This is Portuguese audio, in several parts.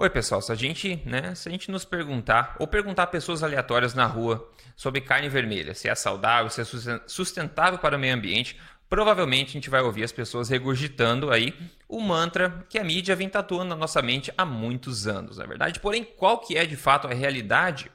Oi, pessoal. Se a gente, né, se a gente nos perguntar ou perguntar a pessoas aleatórias na rua sobre carne vermelha, se é saudável, se é sustentável para o meio ambiente, provavelmente a gente vai ouvir as pessoas regurgitando aí o mantra que a mídia vem tatuando na nossa mente há muitos anos, na é verdade. Porém, qual que é de fato a realidade?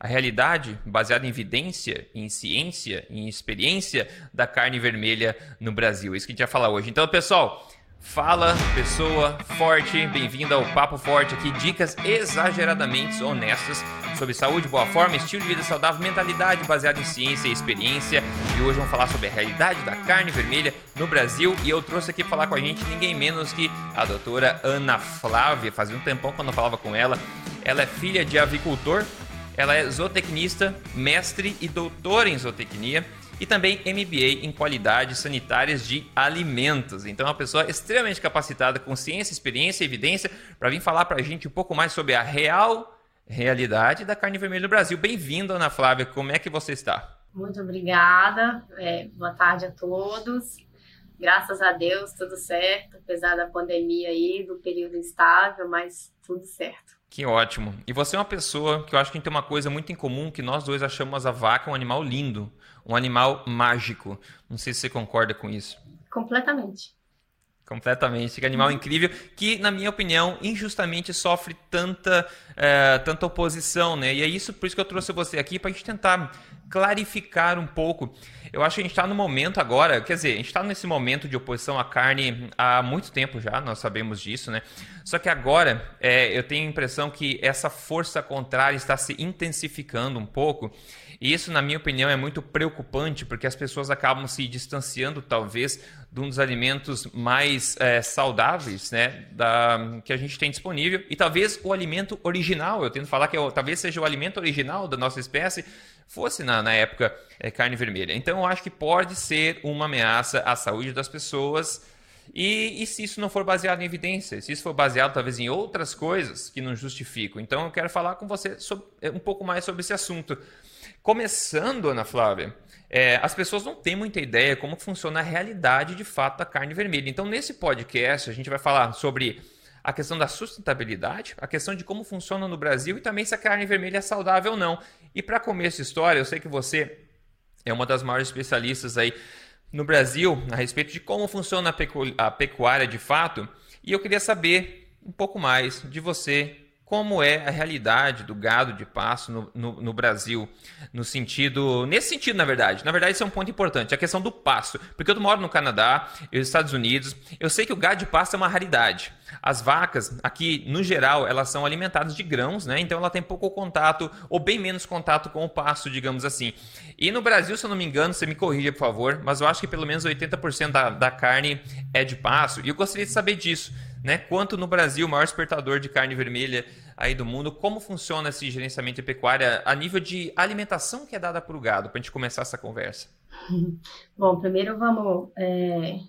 A realidade baseada em evidência, em ciência, em experiência da carne vermelha no Brasil. É isso que a gente vai falar hoje. Então, pessoal, Fala, pessoa forte, bem-vindo ao Papo Forte aqui, dicas exageradamente honestas sobre saúde, boa forma, estilo de vida saudável, mentalidade baseada em ciência e experiência. E hoje vamos falar sobre a realidade da carne vermelha no Brasil. E eu trouxe aqui falar com a gente ninguém menos que a doutora Ana Flávia. Fazia um tempão quando eu falava com ela. Ela é filha de avicultor, ela é zootecnista, mestre e doutora em zootecnia e também MBA em qualidades sanitárias de alimentos. Então, é uma pessoa extremamente capacitada com ciência, experiência e evidência para vir falar para a gente um pouco mais sobre a real realidade da carne vermelha no Brasil. Bem-vindo, Ana Flávia. Como é que você está? Muito obrigada. É, boa tarde a todos. Graças a Deus, tudo certo, apesar da pandemia aí, do período instável, mas tudo certo. Que ótimo. E você é uma pessoa que eu acho que tem uma coisa muito em comum, que nós dois achamos a vaca um animal lindo um animal mágico. Não sei se você concorda com isso. Completamente. Completamente. Que animal incrível que, na minha opinião, injustamente sofre tanta, é, tanta oposição, né? E é isso, por isso que eu trouxe você aqui, para a gente tentar clarificar um pouco. Eu acho que a gente está no momento agora, quer dizer, a gente está nesse momento de oposição à carne há muito tempo já, nós sabemos disso, né? Só que agora é, eu tenho a impressão que essa força contrária está se intensificando um pouco. E isso, na minha opinião, é muito preocupante, porque as pessoas acabam se distanciando, talvez, de um dos alimentos mais é, saudáveis né, da, que a gente tem disponível. E talvez o alimento original, eu tento falar que é, talvez seja o alimento original da nossa espécie, fosse na, na época é, carne vermelha. Então, eu acho que pode ser uma ameaça à saúde das pessoas. E, e, se isso não for baseado em evidência, se isso for baseado talvez em outras coisas que não justificam. Então eu quero falar com você sobre, um pouco mais sobre esse assunto. Começando, Ana Flávia, é, as pessoas não têm muita ideia como funciona a realidade de fato da carne vermelha. Então, nesse podcast, a gente vai falar sobre a questão da sustentabilidade, a questão de como funciona no Brasil e também se a carne vermelha é saudável ou não. E para começar essa história, eu sei que você é uma das maiores especialistas aí no Brasil a respeito de como funciona a, pecu a pecuária de fato, e eu queria saber um pouco mais de você como é a realidade do gado de pasto no, no, no, Brasil, no sentido, nesse sentido, na verdade. Na verdade, isso é um ponto importante, a questão do pasto. Porque eu moro no Canadá, nos Estados Unidos, eu sei que o gado de pasto é uma raridade. As vacas, aqui, no geral, elas são alimentadas de grãos, né? Então ela tem pouco contato, ou bem menos contato com o pasto, digamos assim. E no Brasil, se eu não me engano, você me corrija, por favor, mas eu acho que pelo menos 80% da, da carne é de pasto. E eu gostaria de saber disso né? Quanto no Brasil, o maior exportador de carne vermelha aí do mundo, como funciona esse gerenciamento de pecuária a nível de alimentação que é dada para o gado, para a gente começar essa conversa? Bom, primeiro vamos é,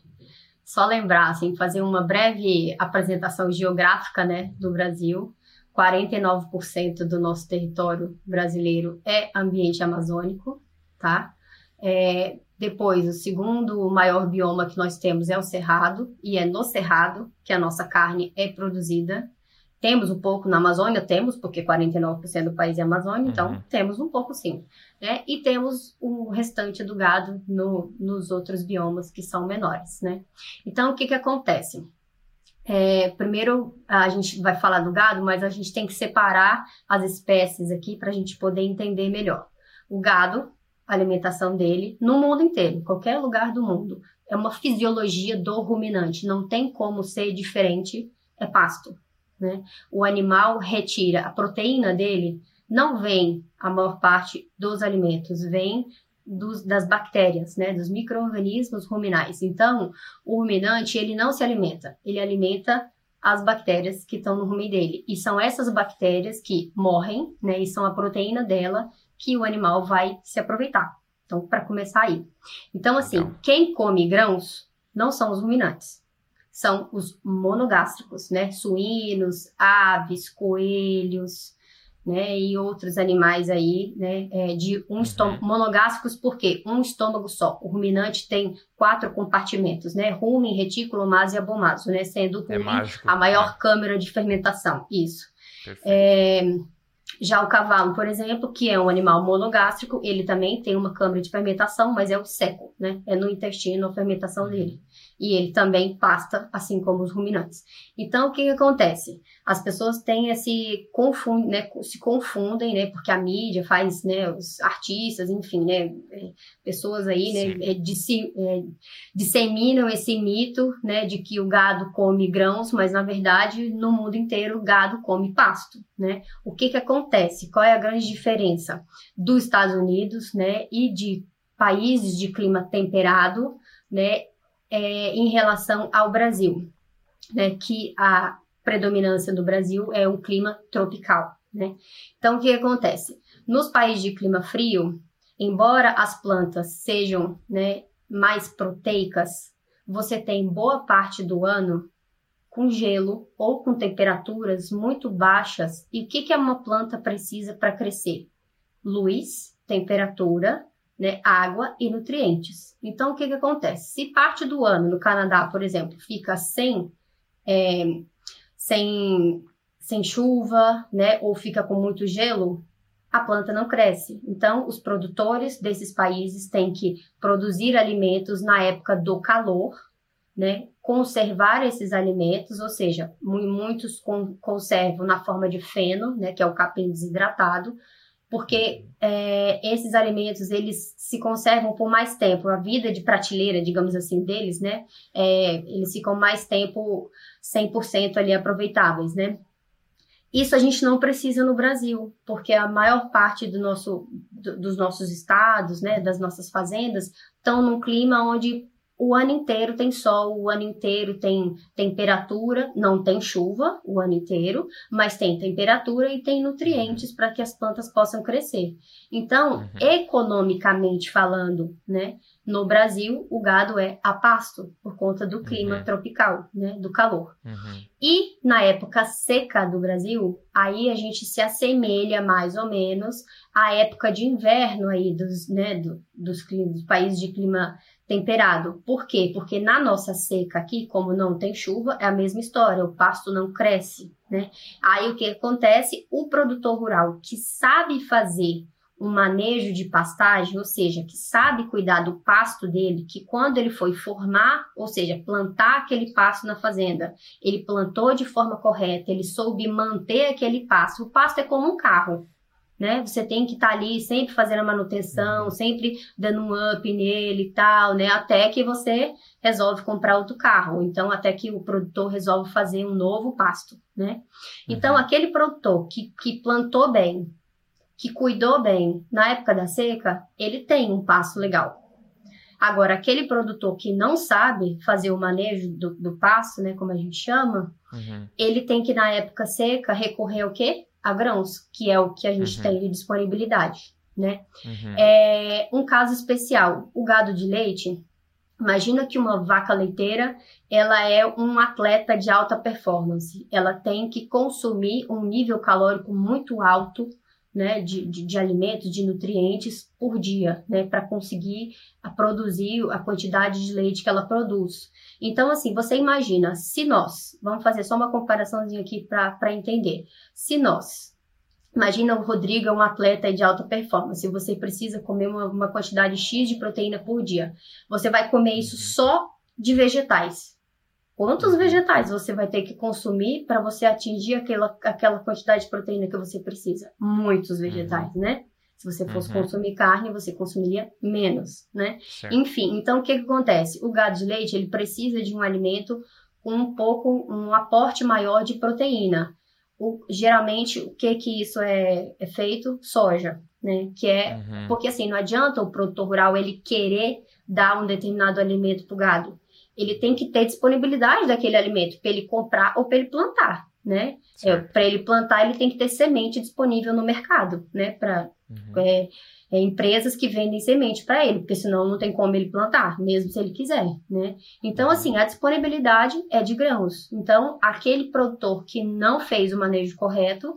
só lembrar, assim, fazer uma breve apresentação geográfica, né, do Brasil. 49% do nosso território brasileiro é ambiente amazônico, tá? É, depois, o segundo maior bioma que nós temos é o cerrado, e é no cerrado que a nossa carne é produzida. Temos um pouco na Amazônia, temos, porque 49% do país é Amazônia, então uhum. temos um pouco sim. Né? E temos o restante do gado no, nos outros biomas que são menores, né? Então, o que que acontece? É, primeiro, a gente vai falar do gado, mas a gente tem que separar as espécies aqui para a gente poder entender melhor. O gado, a alimentação dele no mundo inteiro, em qualquer lugar do mundo. É uma fisiologia do ruminante, não tem como ser diferente, é pasto. Né? O animal retira a proteína dele, não vem a maior parte dos alimentos, vem dos, das bactérias, né, dos micro-organismos ruminais. Então, o ruminante, ele não se alimenta, ele alimenta as bactérias que estão no rumen dele. E são essas bactérias que morrem, né, e são a proteína dela que o animal vai se aproveitar. Então, para começar aí. Então, assim, quem come grãos não são os ruminantes, são os monogástricos, né? Suínos, aves, coelhos, né, e outros animais aí, né, é, de um estômago, uhum. monogástricos, porque um estômago só. O ruminante tem quatro compartimentos, né, rumen, retículo, maso e abomaso, né, sendo o é rumen é a maior né? câmara de fermentação, isso. É, já o cavalo, por exemplo, que é um animal monogástrico, ele também tem uma câmara de fermentação, mas é o seco, né, é no intestino a fermentação uhum. dele e ele também pasta, assim como os ruminantes. Então, o que, que acontece? As pessoas têm esse confundem, né, se confundem, né, porque a mídia faz, né, os artistas, enfim, né, é, pessoas aí, né, é, é, disseminam esse mito, né, de que o gado come grãos, mas na verdade no mundo inteiro o gado come pasto, né? O que que acontece? Qual é a grande diferença dos Estados Unidos, né, e de países de clima temperado, né, é, em relação ao Brasil, né, que a predominância do Brasil é um clima tropical. Né? Então, o que acontece? Nos países de clima frio, embora as plantas sejam né, mais proteicas, você tem boa parte do ano com gelo ou com temperaturas muito baixas. E o que, que uma planta precisa para crescer? Luz, temperatura né, água e nutrientes. Então, o que, que acontece? Se parte do ano, no Canadá, por exemplo, fica sem, é, sem, sem chuva, né, ou fica com muito gelo, a planta não cresce. Então, os produtores desses países têm que produzir alimentos na época do calor, né, conservar esses alimentos, ou seja, muitos conservam na forma de feno, né, que é o capim desidratado, porque é, esses alimentos eles se conservam por mais tempo, a vida de prateleira, digamos assim, deles, né? É, eles ficam mais tempo 100% ali aproveitáveis, né? Isso a gente não precisa no Brasil, porque a maior parte do nosso, do, dos nossos estados, né, das nossas fazendas, estão num clima onde o ano inteiro tem sol, o ano inteiro tem temperatura, não tem chuva o ano inteiro, mas tem temperatura e tem nutrientes para que as plantas possam crescer. Então, uhum. economicamente falando, né, no Brasil o gado é a pasto por conta do clima uhum. tropical, né, do calor. Uhum. E na época seca do Brasil, aí a gente se assemelha mais ou menos à época de inverno aí dos, né, do, dos, dos países de clima temperado. Por quê? Porque na nossa seca aqui, como não tem chuva, é a mesma história, o pasto não cresce, né? Aí o que acontece? O produtor rural que sabe fazer um manejo de pastagem, ou seja, que sabe cuidar do pasto dele, que quando ele foi formar, ou seja, plantar aquele pasto na fazenda, ele plantou de forma correta, ele soube manter aquele pasto. O pasto é como um carro né? Você tem que estar tá ali sempre fazendo a manutenção, uhum. sempre dando um up nele e tal, né? Até que você resolve comprar outro carro, então até que o produtor resolve fazer um novo pasto, né? Então uhum. aquele produtor que, que plantou bem, que cuidou bem na época da seca, ele tem um pasto legal. Agora, aquele produtor que não sabe fazer o manejo do, do pasto, né, como a gente chama, uhum. ele tem que, na época seca, recorrer ao quê? A grãos, que é o que a gente uhum. tem de disponibilidade, né? Uhum. É, um caso especial, o gado de leite. Imagina que uma vaca leiteira, ela é um atleta de alta performance. Ela tem que consumir um nível calórico muito alto, né, de, de, de alimentos, de nutrientes por dia, né, para conseguir a produzir a quantidade de leite que ela produz. Então, assim, você imagina, se nós, vamos fazer só uma comparaçãozinha aqui para entender. Se nós, imagina o Rodrigo é um atleta de alta performance, você precisa comer uma, uma quantidade X de proteína por dia. Você vai comer isso só de vegetais. Quantos uhum. vegetais você vai ter que consumir para você atingir aquela, aquela quantidade de proteína que você precisa? Muitos vegetais, uhum. né? Se você fosse uhum. consumir carne, você consumiria menos, né? Certo. Enfim, então o que, que acontece? O gado de leite, ele precisa de um alimento com um pouco, um aporte maior de proteína. O, geralmente, o que que isso é, é feito? Soja, né? Que é, uhum. porque assim, não adianta o produtor rural ele querer dar um determinado alimento para o gado. Ele tem que ter disponibilidade daquele alimento para ele comprar ou para ele plantar, né? É, para ele plantar, ele tem que ter semente disponível no mercado, né? Para Uhum. É, é, empresas que vendem semente para ele, porque senão não tem como ele plantar, mesmo se ele quiser, né? Então, uhum. assim, a disponibilidade é de grãos. Então, aquele produtor que não fez o manejo correto,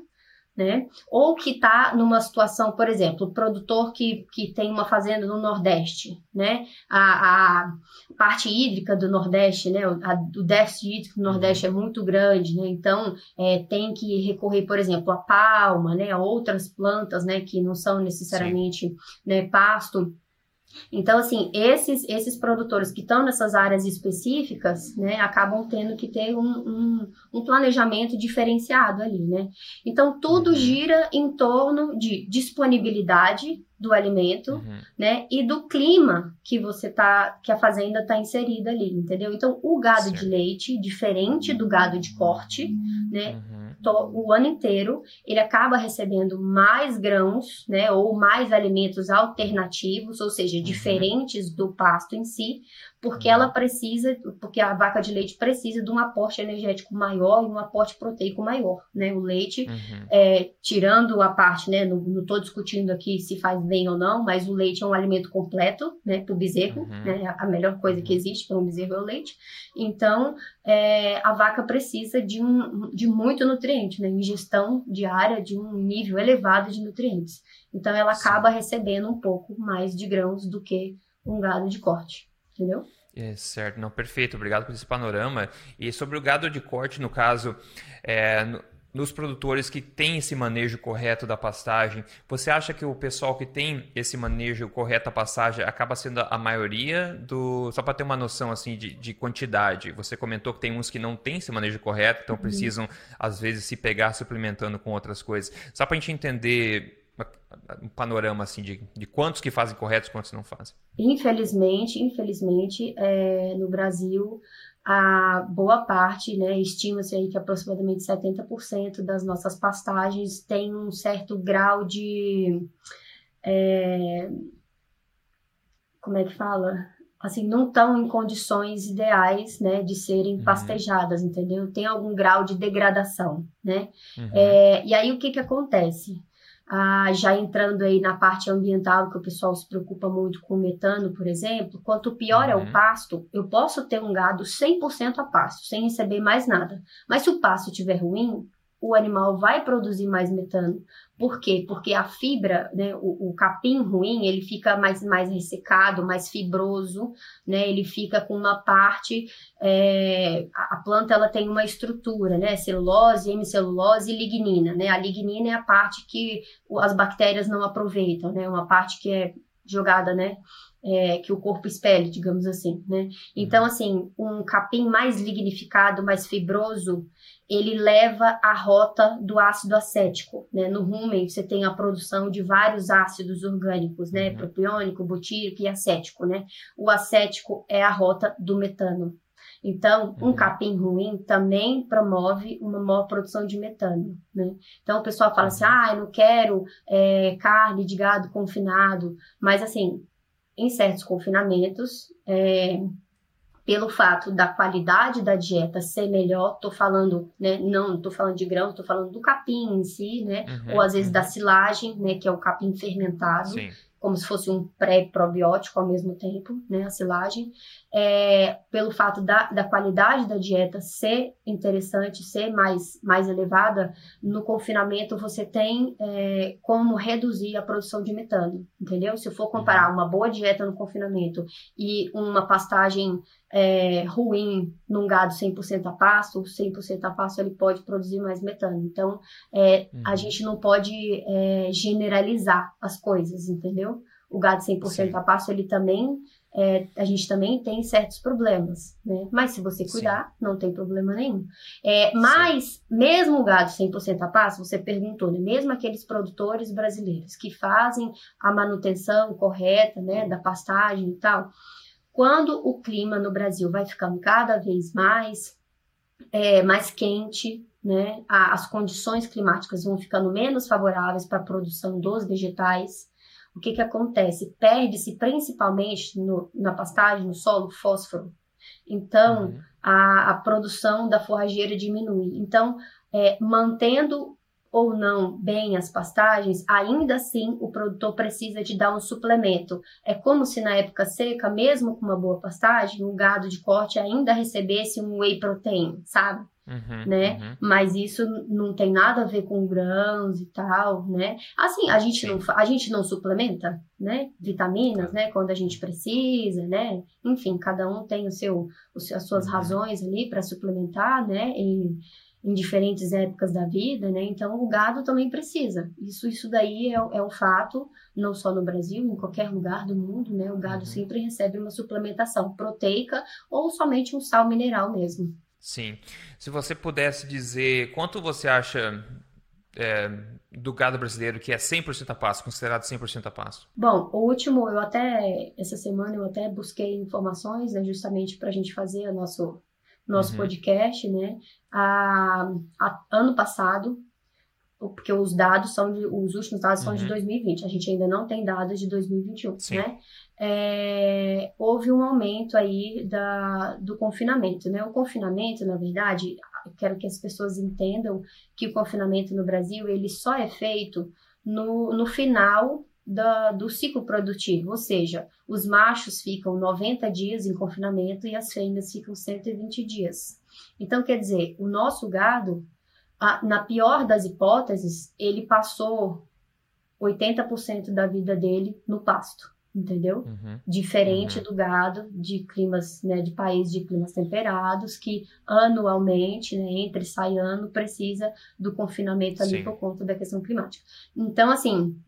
né? Ou que está numa situação, por exemplo, o produtor que, que tem uma fazenda no Nordeste, né? A, a parte hídrica do Nordeste, né? O, a, o déficit hídrico do Nordeste é muito grande, né? Então, é, tem que recorrer, por exemplo, a palma, né? A outras plantas, né? Que não são necessariamente né, pasto então, assim, esses, esses produtores que estão nessas áreas específicas, né, acabam tendo que ter um, um, um planejamento diferenciado ali, né? Então, tudo uhum. gira em torno de disponibilidade do alimento, uhum. né, e do clima que você tá, que a fazenda está inserida ali, entendeu? Então, o gado certo. de leite, diferente do gado de corte, né, uhum o ano inteiro, ele acaba recebendo mais grãos, né, ou mais alimentos alternativos, ou seja, uhum. diferentes do pasto em si, porque ela precisa, porque a vaca de leite precisa de um aporte energético maior e um aporte proteico maior, né? O leite, uhum. é, tirando a parte, né? Não estou discutindo aqui se faz bem ou não, mas o leite é um alimento completo, né? Para o bezerro, uhum. né? A melhor coisa que uhum. existe para um bezerro é o leite. Então, é, a vaca precisa de, um, de muito nutriente, né? Ingestão diária de um nível elevado de nutrientes. Então, ela acaba recebendo um pouco mais de grãos do que um gado de corte entendeu? É, certo, não, perfeito, obrigado por esse panorama. E sobre o gado de corte, no caso, é, no, nos produtores que têm esse manejo correto da pastagem, você acha que o pessoal que tem esse manejo correto da pastagem acaba sendo a maioria do. Só para ter uma noção assim de, de, quantidade, você comentou que tem uns que não têm esse manejo correto, então uhum. precisam, às vezes, se pegar suplementando com outras coisas. Só para a gente entender um panorama assim de, de quantos que fazem corretos, quantos não fazem? Infelizmente, infelizmente, é, no Brasil, a boa parte, né, estima-se aí que aproximadamente 70% das nossas pastagens tem um certo grau de é, como é que fala? Assim, não estão em condições ideais, né, de serem uhum. pastejadas, entendeu? Tem algum grau de degradação, né? Uhum. É, e aí o que que acontece? Ah, já entrando aí na parte ambiental, que o pessoal se preocupa muito com o metano, por exemplo, quanto pior uhum. é o uhum. pasto, eu posso ter um gado 100% a pasto, sem receber mais nada. Mas se o pasto estiver ruim, o animal vai produzir mais metano. Por quê? Porque a fibra, né, o, o, capim ruim, ele fica mais, mais ressecado, mais fibroso, né, ele fica com uma parte, é, a, planta ela tem uma estrutura, né, celulose, hemicelulose e lignina, né, a lignina é a parte que as bactérias não aproveitam, né, uma parte que é jogada, né, é, que o corpo expele, digamos assim, né? Então, assim, um capim mais lignificado, mais fibroso, ele leva a rota do ácido acético, né? No rumen você tem a produção de vários ácidos orgânicos, né? Uhum. Propiônico, butírico e acético, né? O acético é a rota do metano. Então, um uhum. capim ruim também promove uma maior produção de metano, né? Então, o pessoal fala assim, ah, eu não quero é, carne de gado confinado, mas assim, em certos confinamentos, é, pelo fato da qualidade da dieta ser melhor, tô falando, né, não tô falando de grãos, tô falando do capim em si, né, uhum, ou às vezes uhum. da silagem, né, que é o capim fermentado, Sim como se fosse um pré-probiótico ao mesmo tempo, né, a silagem, é, pelo fato da, da qualidade da dieta ser interessante, ser mais, mais elevada, no confinamento você tem é, como reduzir a produção de metano, entendeu? Se eu for comparar uhum. uma boa dieta no confinamento e uma pastagem é, ruim num gado 100% a pasto, 100% a pasto ele pode produzir mais metano. Então, é, uhum. a gente não pode é, generalizar as coisas, entendeu? O gado 100% Sim. a pasto, ele também, é, a gente também tem certos problemas, né? Mas se você cuidar, Sim. não tem problema nenhum. É, mas, mesmo o gado 100% a pasto, você perguntou, né? Mesmo aqueles produtores brasileiros que fazem a manutenção correta, né, da pastagem e tal, quando o clima no Brasil vai ficando cada vez mais, é, mais quente, né, as condições climáticas vão ficando menos favoráveis para a produção dos vegetais, o que, que acontece? Perde-se principalmente no, na pastagem, no solo, fósforo. Então, uhum. a, a, produção da forrageira diminui. Então, é, mantendo ou não bem as pastagens, ainda assim o produtor precisa de dar um suplemento. É como se na época seca, mesmo com uma boa pastagem, o gado de corte ainda recebesse um whey protein, sabe? Uhum, né? Uhum. Mas isso não tem nada a ver com grãos e tal, né? Assim, a gente não a gente não suplementa, né? Vitaminas, né? Quando a gente precisa, né? Enfim, cada um tem o seu, as suas uhum. razões ali para suplementar, né? Em, em diferentes épocas da vida, né? Então o gado também precisa. Isso, isso daí é, é um fato, não só no Brasil, em qualquer lugar do mundo, né? O gado uhum. sempre recebe uma suplementação proteica ou somente um sal mineral mesmo. Sim. Se você pudesse dizer quanto você acha é, do gado brasileiro que é 100% a pasto, considerado 100% a pasto? Bom, o último, eu até, essa semana eu até busquei informações, né, justamente para a gente fazer o nosso, nosso uhum. podcast, né? A, a, ano passado, porque os dados são de, os últimos dados são uhum. de 2020, a gente ainda não tem dados de 2021, Sim. né? É, houve um aumento aí da, do confinamento, né? O confinamento, na verdade, quero que as pessoas entendam que o confinamento no Brasil ele só é feito no, no final da, do ciclo produtivo, ou seja, os machos ficam 90 dias em confinamento e as fêmeas ficam 120 dias. Então, quer dizer, o nosso gado a, na pior das hipóteses, ele passou 80% da vida dele no pasto, entendeu? Uhum. Diferente uhum. do gado de climas, né, de países de climas temperados, que anualmente, né, entre sai ano, precisa do confinamento ali Sim. por conta da questão climática. Então, assim,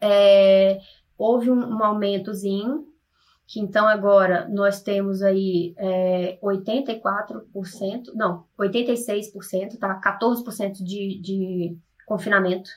é, houve um, um aumentozinho que então agora nós temos aí é, 84%, não, 86%, tá? 14% de, de confinamento,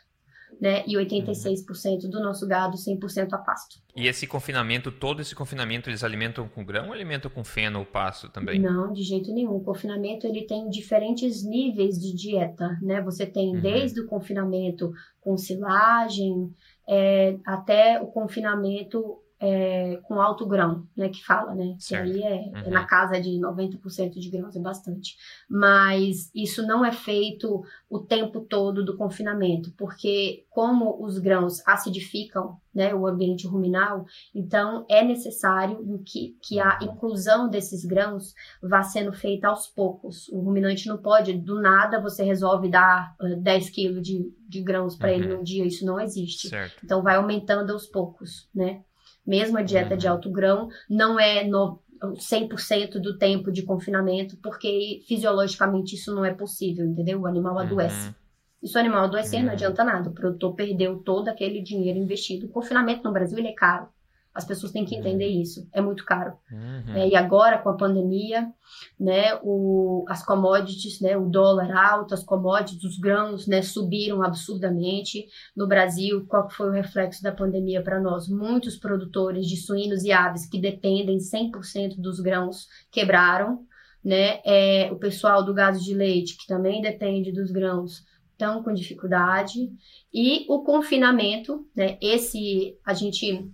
né? E 86% do nosso gado 100% a pasto. E esse confinamento, todo esse confinamento, eles alimentam com grão ou alimentam com feno ou pasto também? Não, de jeito nenhum. O confinamento, ele tem diferentes níveis de dieta, né? Você tem uhum. desde o confinamento com silagem, é, até o confinamento é, com alto grão, né, que fala, né, que aí é, uhum. é, na casa de 90% de grãos, é bastante. Mas isso não é feito o tempo todo do confinamento, porque como os grãos acidificam, né, o ambiente ruminal, então é necessário que, que a inclusão desses grãos vá sendo feita aos poucos. O ruminante não pode, do nada, você resolve dar uh, 10 quilos de, de grãos para uhum. ele num dia, isso não existe. Certo. Então vai aumentando aos poucos, né? Mesmo a dieta uhum. de alto grão não é no 100% do tempo de confinamento, porque fisiologicamente isso não é possível, entendeu? O animal uhum. adoece. Uhum. E se o animal adoecer, uhum. não adianta nada. O produtor perdeu todo aquele dinheiro investido. O confinamento no Brasil ele é caro. As pessoas têm que entender uhum. isso. É muito caro. Uhum. É, e agora, com a pandemia, né, o, as commodities, né, o dólar alto, as commodities, os grãos, né, subiram absurdamente. No Brasil, qual foi o reflexo da pandemia para nós? Muitos produtores de suínos e aves que dependem 100% dos grãos quebraram. Né? É, o pessoal do gado de leite, que também depende dos grãos, estão com dificuldade. E o confinamento, né? Esse a gente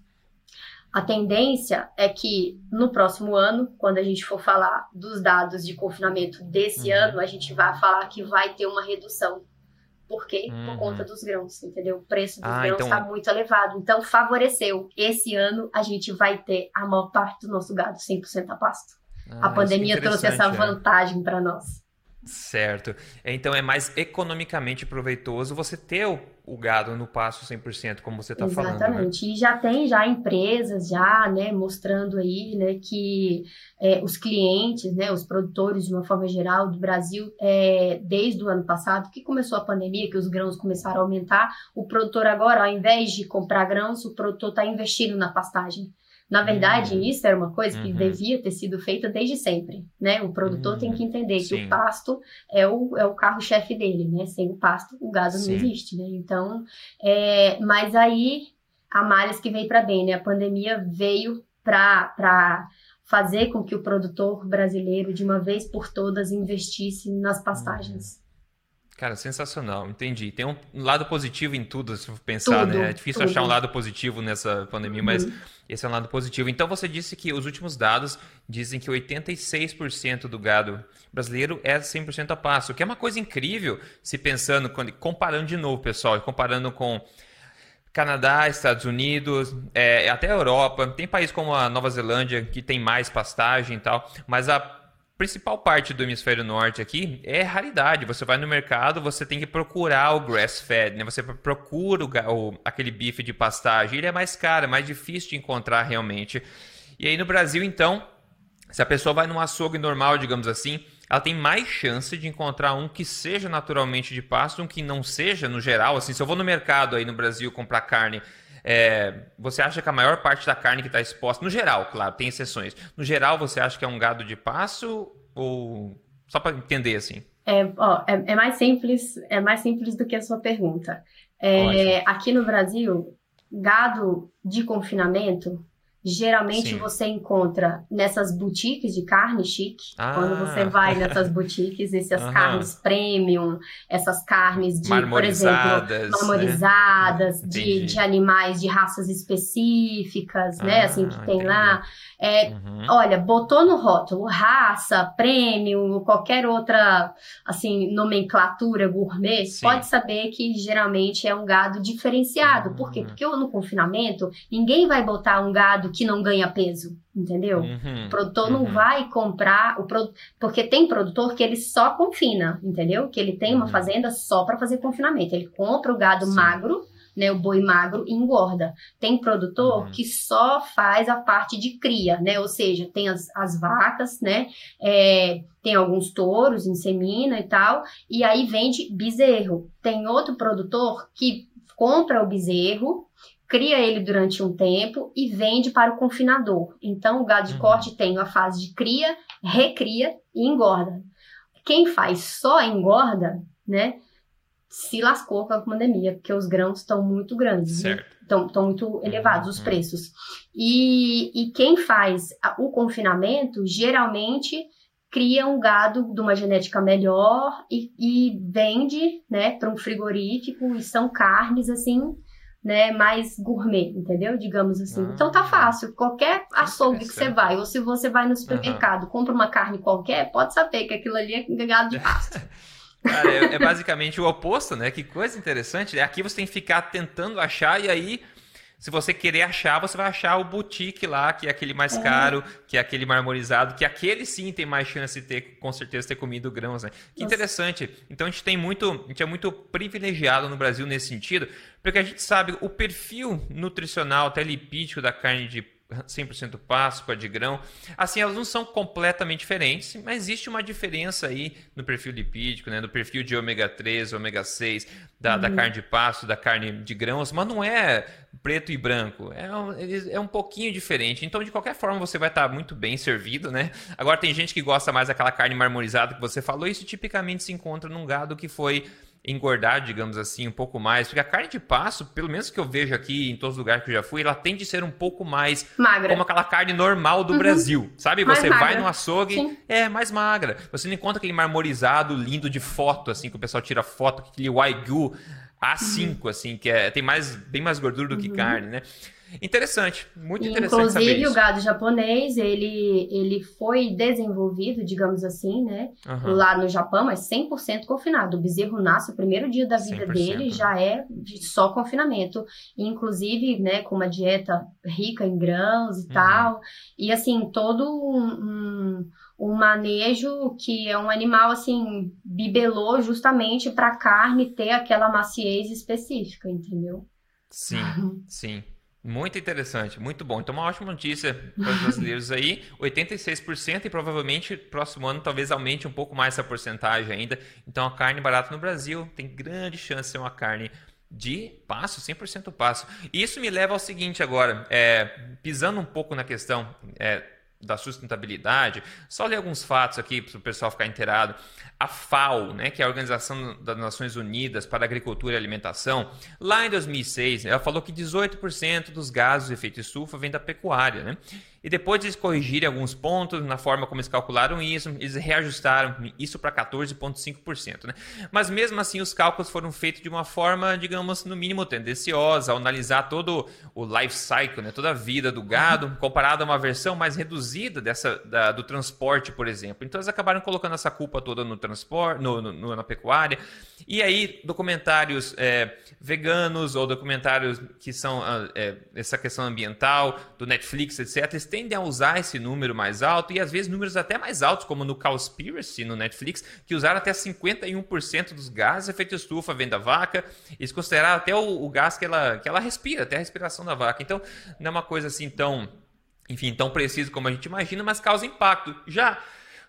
a tendência é que no próximo ano, quando a gente for falar dos dados de confinamento desse uhum. ano, a gente vai falar que vai ter uma redução. Por quê? Uhum. Por conta dos grãos, entendeu? O preço dos ah, grãos está então... muito elevado. Então, favoreceu. Esse ano, a gente vai ter a maior parte do nosso gado 100% a pasto. Ah, a pandemia trouxe essa é. vantagem para nós. Certo. Então é mais economicamente proveitoso você ter o, o gado no passo 100%, como você está falando. Né? Exatamente. Né? E já tem já empresas já, né, mostrando aí, né, que é, os clientes, né, os produtores de uma forma geral do Brasil, é, desde o ano passado, que começou a pandemia, que os grãos começaram a aumentar, o produtor agora, ao invés de comprar grãos, o produtor está investindo na pastagem. Na verdade, uhum. isso era uma coisa que uhum. devia ter sido feita desde sempre, né? O produtor uhum. tem que entender Sim. que o pasto é o, é o carro-chefe dele, né? Sem o pasto, o gado Sim. não existe, né? Então, é, mas aí, a males que veio para bem, né? A pandemia veio para fazer com que o produtor brasileiro, de uma vez por todas, investisse nas pastagens. Cara, sensacional, entendi. Tem um lado positivo em tudo, se for pensar, tudo, né? É difícil tudo. achar um lado positivo nessa pandemia, uhum. mas esse é um lado positivo. Então você disse que os últimos dados dizem que 86% do gado brasileiro é 100% a pasto, que é uma coisa incrível se pensando, comparando de novo, pessoal, comparando com Canadá, Estados Unidos, é, até a Europa. Tem países como a Nova Zelândia que tem mais pastagem e tal, mas a principal parte do hemisfério norte aqui é raridade. Você vai no mercado, você tem que procurar o grass-fed, né? Você procura o, o, aquele bife de pastagem. Ele é mais caro, é mais difícil de encontrar realmente. E aí no Brasil, então, se a pessoa vai num açougue normal, digamos assim, ela tem mais chance de encontrar um que seja naturalmente de pasto, um que não seja, no geral. Assim, se eu vou no mercado aí no Brasil comprar carne é, você acha que a maior parte da carne que está exposta, no geral, claro, tem exceções. No geral, você acha que é um gado de passo ou só para entender assim? É, ó, é, é, mais simples, é mais simples do que a sua pergunta. É, aqui no Brasil, gado de confinamento Geralmente Sim. você encontra nessas boutiques de carne chique. Ah. Quando você vai nessas boutiques, essas uhum. carnes premium, essas carnes de, por exemplo, marmorizadas, né? de, de animais de raças específicas, ah, né? Assim, que tem entendi. lá. É, uhum. Olha, botou no rótulo raça, premium, qualquer outra assim nomenclatura gourmet, Sim. pode saber que geralmente é um gado diferenciado. Uhum. Por quê? Uhum. Porque no confinamento ninguém vai botar um gado que não ganha peso, entendeu? Uhum. O produtor não uhum. vai comprar o pro... porque tem produtor que ele só confina, entendeu? Que ele tem uma uhum. fazenda só para fazer confinamento. Ele compra o gado Sim. magro né, o boi magro engorda. Tem produtor uhum. que só faz a parte de cria, né, ou seja, tem as, as vacas, né, é, tem alguns touros, insemina e tal, e aí vende bezerro. Tem outro produtor que compra o bezerro, cria ele durante um tempo e vende para o confinador. Então, o gado de uhum. corte tem a fase de cria, recria e engorda. Quem faz só engorda, né, se lascou com a pandemia, porque os grãos estão muito grandes, estão né? muito elevados os uhum. preços. E, e quem faz o confinamento geralmente cria um gado de uma genética melhor e, e vende né, para um frigorífico e são carnes assim. Né, mais gourmet, entendeu? Digamos assim. Ah, então tá fácil. Qualquer açougue que você vai, ou se você vai no supermercado, uhum. compra uma carne qualquer, pode saber que aquilo ali é gado de pasto. Cara, é, é, basicamente o oposto, né? Que coisa interessante. Aqui você tem que ficar tentando achar e aí, se você querer achar, você vai achar o boutique lá, que é aquele mais é. caro, que é aquele marmorizado, que aquele sim tem mais chance de ter, com certeza, ter comido grãos, né? Que Nossa. interessante. Então a gente tem muito, a gente é muito privilegiado no Brasil nesse sentido, porque a gente sabe o perfil nutricional, até lipídico da carne de 100% Páscoa de grão. Assim, elas não são completamente diferentes, mas existe uma diferença aí no perfil lipídico, né, no perfil de ômega 3, ômega 6, da, uhum. da carne de pasto, da carne de grãos, mas não é preto e branco. É um, é um pouquinho diferente. Então, de qualquer forma, você vai estar muito bem servido, né? Agora, tem gente que gosta mais daquela carne marmorizada que você falou. Isso tipicamente se encontra num gado que foi engordar, digamos assim, um pouco mais. Porque a carne de passo, pelo menos que eu vejo aqui em todos os lugares que eu já fui, ela tende a ser um pouco mais magra. como aquela carne normal do uhum. Brasil. Sabe? Mais você magra. vai no açougue, Sim. é mais magra. Você não encontra aquele marmorizado lindo de foto, assim, que o pessoal tira foto, aquele Wagyu A5, uhum. assim, que é, tem mais, bem mais gordura do que uhum. carne, né? Interessante, muito interessante Inclusive, o gado japonês, ele, ele foi desenvolvido, digamos assim, né? Uhum. Lá no Japão, mas 100% confinado. O bezerro nasce, o primeiro dia da vida 100%. dele já é só confinamento. Inclusive, né, com uma dieta rica em grãos e uhum. tal. E, assim, todo um, um, um manejo que é um animal, assim, bibelô justamente para a carne ter aquela maciez específica, entendeu? Sim, sim. Muito interessante, muito bom. Então, uma ótima notícia para os brasileiros aí: 86% e provavelmente próximo ano talvez aumente um pouco mais essa porcentagem ainda. Então, a carne barata no Brasil tem grande chance de ser uma carne de passo, 100% passo. E isso me leva ao seguinte agora, é, pisando um pouco na questão é, da sustentabilidade, só ler alguns fatos aqui para o pessoal ficar inteirado. A FAO, né, que é a Organização das Nações Unidas para Agricultura e Alimentação, lá em 2006, ela falou que 18% dos gases de efeito estufa vem da pecuária. Né? E depois de eles corrigirem alguns pontos na forma como eles calcularam isso, eles reajustaram isso para 14,5%. Né? Mas mesmo assim, os cálculos foram feitos de uma forma, digamos, no mínimo tendenciosa, ao analisar todo o life cycle, né? toda a vida do gado, comparado a uma versão mais reduzida dessa, da, do transporte, por exemplo. Então eles acabaram colocando essa culpa toda no transporte, no, no, na pecuária. E aí, documentários é, veganos ou documentários que são é, essa questão ambiental, do Netflix, etc., eles tendem a usar esse número mais alto e às vezes números até mais altos, como no Cowspiracy, no Netflix, que usaram até 51% dos gases efeito estufa vem da vaca. Eles consideraram até o, o gás que ela, que ela respira, até a respiração da vaca. Então, não é uma coisa assim tão enfim, tão preciso como a gente imagina, mas causa impacto. Já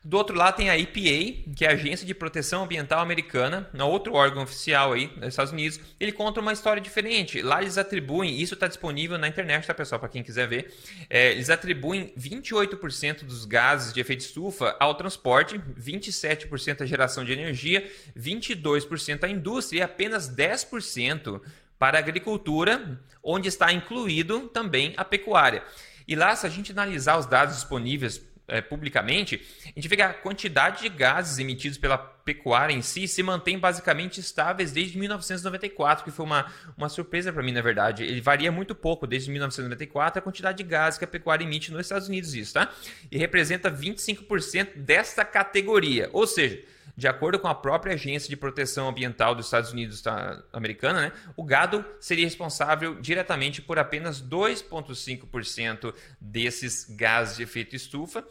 do outro lado tem a EPA, que é a Agência de Proteção Ambiental Americana, outro órgão oficial aí dos Estados Unidos. Ele conta uma história diferente. Lá eles atribuem, isso está disponível na internet, tá pessoal, para quem quiser ver. É, eles atribuem 28% dos gases de efeito estufa ao transporte, 27% à geração de energia, 22% à indústria e apenas 10% para a agricultura, onde está incluído também a pecuária. E lá, se a gente analisar os dados disponíveis é, publicamente, a gente vê que a quantidade de gases emitidos pela pecuária em si se mantém basicamente estáveis desde 1994, que foi uma, uma surpresa para mim, na verdade. Ele varia muito pouco desde 1994 a quantidade de gases que a pecuária emite nos Estados Unidos, isso, tá? E representa 25% desta categoria. Ou seja, de acordo com a própria Agência de Proteção Ambiental dos Estados Unidos tá, americana, né, o gado seria responsável diretamente por apenas 2,5% desses gases de efeito estufa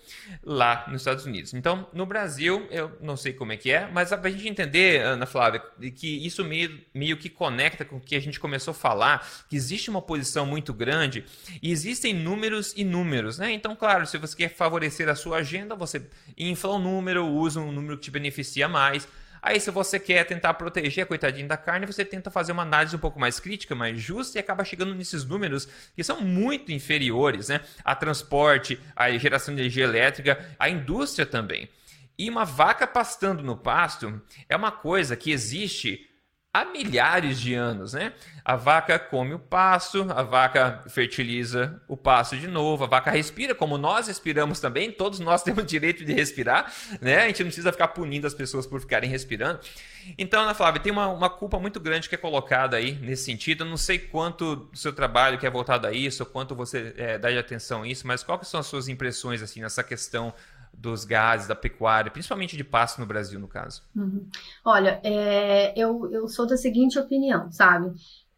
lá nos Estados Unidos. Então, no Brasil, eu não sei como é que é, mas para a gente entender, Ana Flávia, que isso meio, meio que conecta com o que a gente começou a falar, que existe uma oposição muito grande e existem números e números. Né? Então, claro, se você quer favorecer a sua agenda, você infla um número, usa um número que te beneficia mais. Aí, se você quer tentar proteger a coitadinha da carne, você tenta fazer uma análise um pouco mais crítica, mais justa e acaba chegando nesses números que são muito inferiores, né? A transporte, a geração de energia elétrica, a indústria também. E uma vaca pastando no pasto é uma coisa que existe há milhares de anos, né? A vaca come o pasto, a vaca fertiliza o pasto de novo, a vaca respira como nós respiramos também, todos nós temos o direito de respirar, né? A gente não precisa ficar punindo as pessoas por ficarem respirando. Então, Ana Flávia, tem uma, uma culpa muito grande que é colocada aí nesse sentido. Eu não sei quanto do seu trabalho que é voltado a isso, quanto você é, dá de atenção a isso, mas quais são as suas impressões assim nessa questão dos gases, da pecuária, principalmente de pasto no Brasil, no caso? Uhum. Olha, é, eu, eu sou da seguinte opinião, sabe?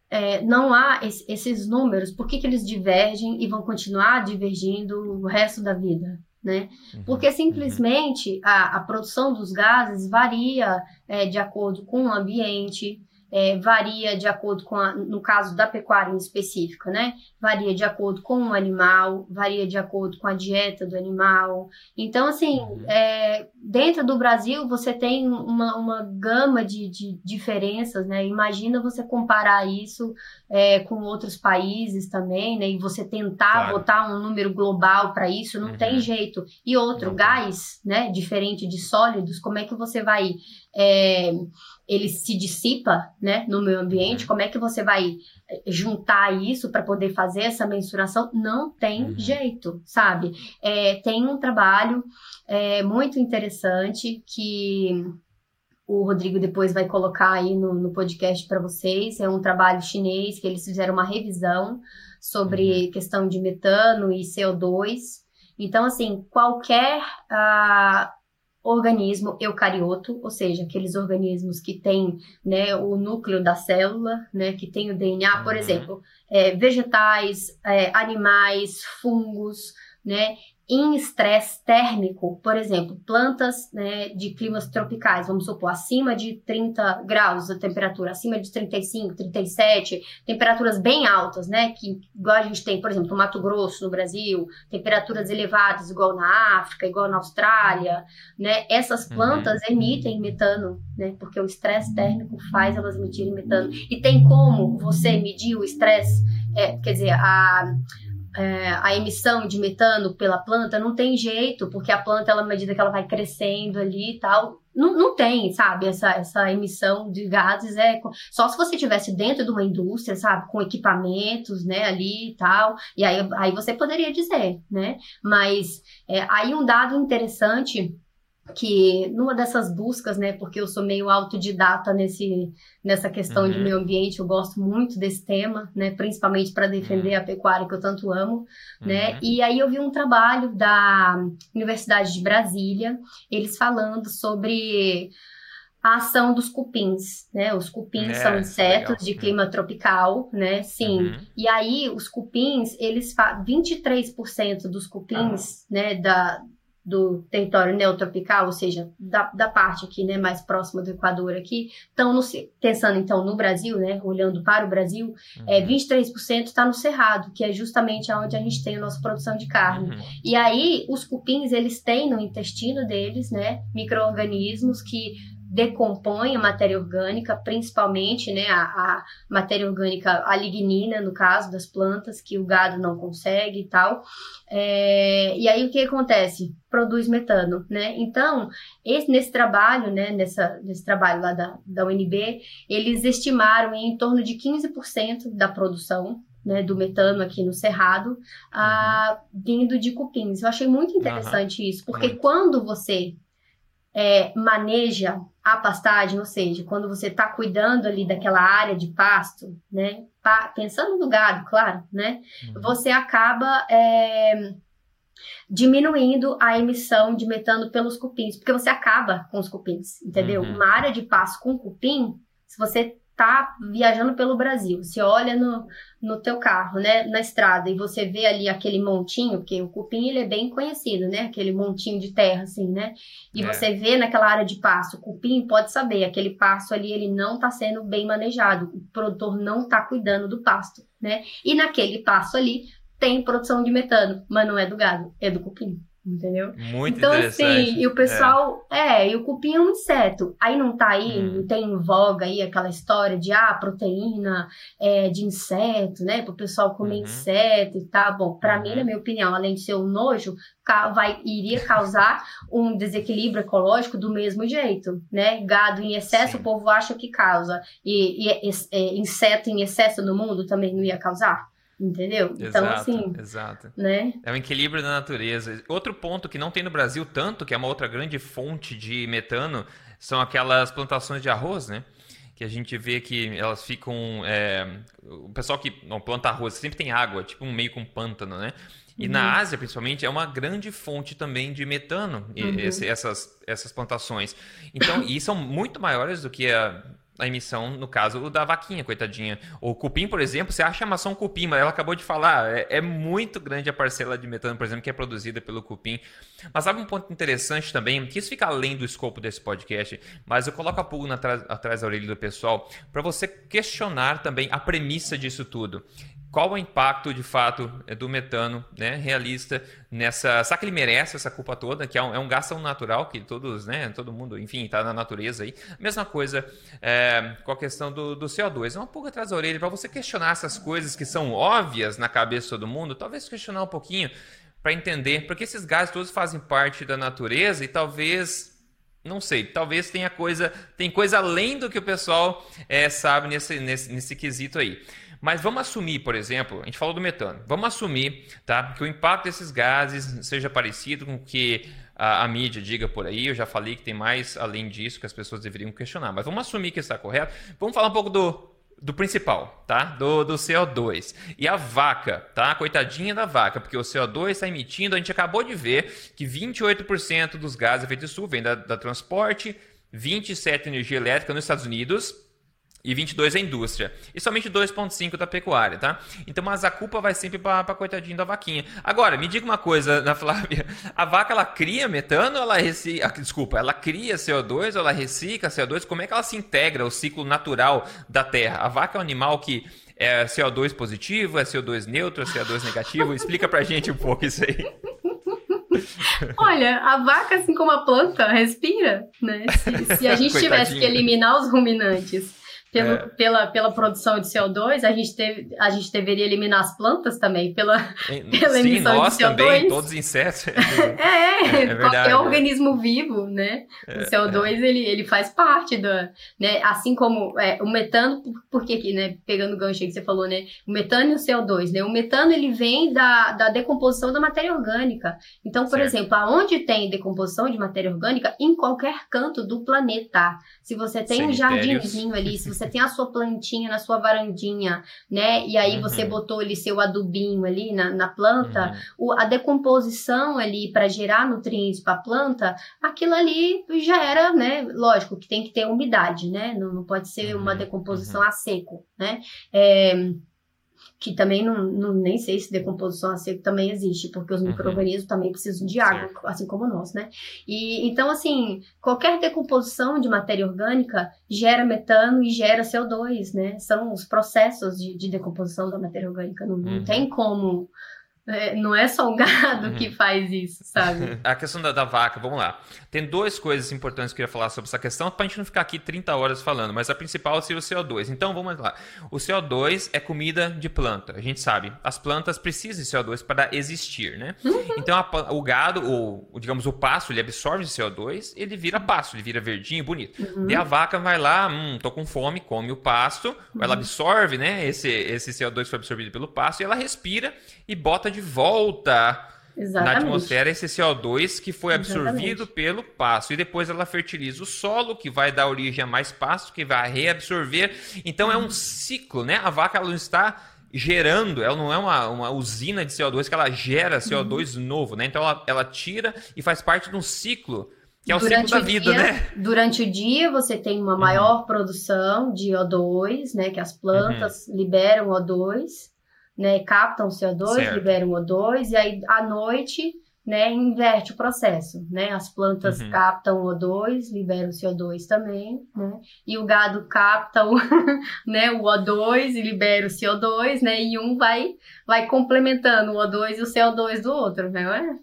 É, não há esse, esses números, por que, que eles divergem e vão continuar divergindo o resto da vida? Né? Uhum, Porque uhum. simplesmente uhum. a, a, produção dos gases varia é, de acordo com o ambiente, é, varia de acordo com, a, no caso da pecuária em específica, né? Varia de acordo com o animal, varia de acordo com a dieta do animal. Então, assim, uhum. é, dentro do Brasil você tem uma, uma gama de, de diferenças, né? Imagina você comparar isso é, com outros países também, né? E você tentar claro. botar um número global para isso, não uhum. tem jeito. E outro, gás, né? Diferente de sólidos, como é que você vai é, ele se dissipa né, no meio ambiente, uhum. como é que você vai eh, juntar isso para poder fazer essa mensuração? Não tem uhum. jeito, sabe? É, tem um trabalho é, muito interessante que o Rodrigo depois vai colocar aí no, no podcast para vocês. É um trabalho chinês que eles fizeram uma revisão sobre uhum. questão de metano e CO2. Então, assim, qualquer uh, organismo eucarioto, ou seja, aqueles organismos que têm né, o núcleo da célula, né, que tem o DNA, por uhum. exemplo, é, vegetais, é, animais, fungos, né, em estresse térmico, por exemplo, plantas né, de climas tropicais, vamos supor, acima de 30 graus a temperatura, acima de 35, 37, temperaturas bem altas, né? Que igual a gente tem, por exemplo, no Mato Grosso, no Brasil, temperaturas elevadas, igual na África, igual na Austrália, né? Essas uhum. plantas uhum. emitem metano, né? Porque o estresse térmico faz elas emitirem metano. E tem como você medir o estresse, é, quer dizer, a é, a emissão de metano pela planta, não tem jeito, porque a planta, ela, à medida que ela vai crescendo ali e tal, não, não tem, sabe, essa, essa emissão de gases é só se você tivesse dentro de uma indústria, sabe, com equipamentos, né, ali e tal, e aí, aí você poderia dizer, né, mas é, aí um dado interessante que numa dessas buscas, né, porque eu sou meio autodidata nesse, nessa questão uhum. de meio ambiente, eu gosto muito desse tema, né, principalmente para defender uhum. a pecuária que eu tanto amo, né, uhum. e aí eu vi um trabalho da Universidade de Brasília, eles falando sobre a ação dos cupins, né? Os cupins é, são insetos legal. de clima uhum. tropical, né? Sim. Uhum. E aí os cupins, eles 23% dos cupins, ah. né, da do território neotropical, ou seja, da, da parte aqui, né, mais próxima do Equador aqui, estão pensando então no Brasil, né, olhando para o Brasil, é, uhum. é, 23% está no Cerrado, que é justamente onde a gente tem a nossa produção de carne. Uhum. E aí, os cupins, eles têm no intestino deles, né, micro-organismos que decompõe a matéria orgânica, principalmente né, a, a, matéria orgânica, a lignina, no caso das plantas, que o gado não consegue e tal. É, e aí o que acontece? Produz metano, né? Então, esse, nesse trabalho, né, nessa, nesse trabalho lá da, da UNB, eles estimaram em torno de 15% da produção né, do metano aqui no Cerrado, ah, uhum. vindo de cupins. Eu achei muito interessante uhum. isso, porque muito. quando você é, maneja a pastagem, ou seja, quando você está cuidando ali daquela área de pasto, né, pensando no gado, claro, né, uhum. você acaba é, diminuindo a emissão de metano pelos cupins, porque você acaba com os cupins, entendeu? Uhum. Uma área de pasto com cupim, se você tá viajando pelo Brasil, você olha no, no teu carro, né, na estrada, e você vê ali aquele montinho, porque o cupim ele é bem conhecido, né, aquele montinho de terra, assim, né, e é. você vê naquela área de pasto, o cupim pode saber, aquele pasto ali, ele não está sendo bem manejado, o produtor não está cuidando do pasto, né, e naquele pasto ali tem produção de metano, mas não é do gado, é do cupim. Entendeu? Muito então, assim, e o pessoal. É. é. e o cupim é um inseto. Aí não tá aí, hum. não tem em voga aí aquela história de ah, proteína é, de inseto, né? Para o pessoal comer uhum. inseto e tal. Bom, para uhum. mim, na minha opinião, além de ser um nojo, vai, iria causar um desequilíbrio ecológico do mesmo jeito, né? Gado em excesso, Sim. o povo acha que causa. E, e é, inseto em excesso no mundo também não ia causar? Entendeu? Então, exato, então, assim. Exato. Né? É o equilíbrio da natureza. Outro ponto que não tem no Brasil tanto, que é uma outra grande fonte de metano, são aquelas plantações de arroz, né? Que a gente vê que elas ficam. É... O pessoal que não planta arroz sempre tem água, tipo um meio com pântano, né? E uhum. na Ásia, principalmente, é uma grande fonte também de metano, uhum. esse, essas, essas plantações. Então, e são muito maiores do que a, a emissão, no caso, da vaquinha, coitadinha. O cupim, por exemplo, você acha a maçã cupim, mas ela acabou de falar, é, é, muito grande a parcela de metano, por exemplo, que é produzida pelo cupim. Mas sabe um ponto interessante também, que isso fica além do escopo desse podcast, mas eu coloco a pulga atrás, atrás da orelha do pessoal para você questionar também a premissa disso tudo qual o impacto de fato é, do metano né, realista nessa. Será que ele merece essa culpa toda? Que é um, é um gasto natural que todos, né, todo mundo, enfim, está na natureza aí. Mesma coisa é, com a questão do, do CO2. É uma pulga atrás da orelha para você questionar essas coisas que são óbvias na cabeça de todo mundo, talvez questionar um pouquinho para entender, porque esses gases todos fazem parte da natureza e talvez não sei, talvez tenha coisa, tem coisa além do que o pessoal é, sabe nesse, nesse, nesse quesito aí. Mas vamos assumir, por exemplo, a gente falou do metano, vamos assumir tá, que o impacto desses gases seja parecido com o que a, a, mídia diga por aí. Eu já falei que tem mais além disso que as pessoas deveriam questionar, mas vamos assumir que está correto. Vamos falar um pouco do, do principal, tá? Do, do CO2. E a vaca, tá? Coitadinha da vaca, porque o CO2 está emitindo, a gente acabou de ver que 28% dos gases de efeito estufa vem da, da transporte, 27% energia elétrica nos Estados Unidos, e 22 é indústria. E somente 2,5 da pecuária, tá? Então, mas a culpa vai sempre para coitadinho da vaquinha. Agora, me diga uma coisa, Ana Flávia. A vaca, ela cria metano ou ela recicla... Ah, desculpa, ela cria CO2 ou ela recicla CO2? Como é que ela se integra ao ciclo natural da Terra? A vaca é um animal que é CO2 positivo, é CO2 neutro, é CO2 negativo? Explica pra gente um pouco isso aí. Olha, a vaca, assim como a planta, respira, né? Se, se a gente tivesse que eliminar os ruminantes pelo, é. pela, pela produção de CO2, a gente, teve, a gente deveria eliminar as plantas também pela, pela Sim, emissão nós de CO2. também, todos os insetos. é, é, é qualquer organismo vivo, né? o é, CO2, é. ele, ele faz parte da... Né? Assim como o metano, porque aqui, né? Pegando o gancho aí que você falou, né? O metano e o CO2, né? O metano, ele vem da, da decomposição da matéria orgânica. Então, por certo. exemplo, aonde tem decomposição de matéria orgânica, em qualquer canto do planeta. Se você tem um jardinzinho ali, se você você tem a sua plantinha na sua varandinha, né? E aí uhum. você botou ali seu adubinho ali na, na planta, uhum. o, a decomposição ali para gerar nutrientes para a planta, aquilo ali já era, né? Lógico que tem que ter umidade, né? Não, não pode ser uma uhum. decomposição uhum. a seco, né? É, que também não, não, nem sei se decomposição a seco também existe, porque os uhum. micro-organismos também precisam de água, assim como nós, né? E então, assim, qualquer decomposição de matéria orgânica gera metano e gera CO2, né? São os processos de, de decomposição da matéria orgânica. Não, uhum. não tem como é, não é só o gado uhum. que faz isso, sabe? A questão da, da, vaca, vamos lá. Tem duas coisas importantes que eu queria falar sobre essa questão, para a gente não ficar aqui 30 horas falando, mas a principal seria o CO2. Então vamos lá. O CO2 é comida de planta. A gente sabe, as plantas precisam de CO2 para existir, né? Uhum. Então a, o gado, ou digamos o pasto, ele absorve CO2, ele vira pasto, ele vira verdinho, bonito. Uhum. E a vaca vai lá, hum, tô com fome, come o pasto, ela uhum. absorve, né, esse, esse CO2 foi absorvido pelo pasto e ela respira e bota de volta Exatamente. na atmosfera esse CO2 que foi absorvido Exatamente. pelo pasto. E depois ela fertiliza o solo, que vai dar origem a mais pasto, que vai reabsorver. Então é um ciclo, né? A vaca ela não está gerando, ela não é uma, uma usina de CO2 que ela gera CO2 uhum. novo, né? Então ela, ela tira e faz parte de um ciclo que é o durante ciclo da vida, dia, né? Durante o dia você tem uma maior uhum. produção de O2, né? Que as plantas uhum. liberam O2 né, captam CO2, certo. liberam O2, e aí à noite, né, inverte o processo, né? As plantas uhum. captam O2, liberam CO2 também, né? E o gado capta o, né, o O2 e libera o CO2, né? E um vai vai complementando o O2 e o CO2 do outro, né?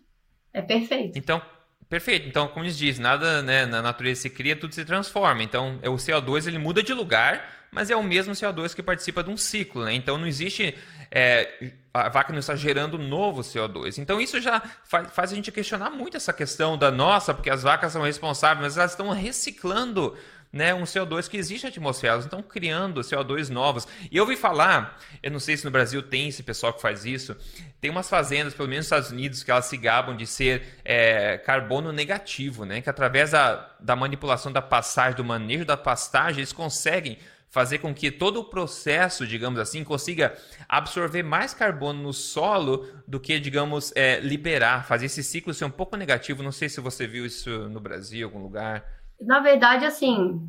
É, é perfeito. Então, Perfeito. Então, como eles dizem, nada né, na natureza se cria, tudo se transforma. Então, o CO2 ele muda de lugar, mas é o mesmo CO2 que participa de um ciclo, né? Então não existe é, a vaca não está gerando novo CO2. Então isso já faz, faz, a gente questionar muito essa questão da nossa, porque as vacas são responsáveis, mas elas estão reciclando né, um CO2 que existe na atmosfera, elas estão criando CO2 novos. E eu ouvi falar, eu não sei se no Brasil tem esse pessoal que faz isso, tem umas fazendas, pelo menos nos Estados Unidos, que elas se gabam de ser é, carbono negativo, né, que através da, da manipulação da passagem, do manejo da pastagem, eles conseguem fazer com que todo o processo, digamos assim, consiga absorver mais carbono no solo do que, digamos, é, liberar, fazer esse ciclo ser um pouco negativo. Não sei se você viu isso no Brasil, em algum lugar. Na verdade, assim,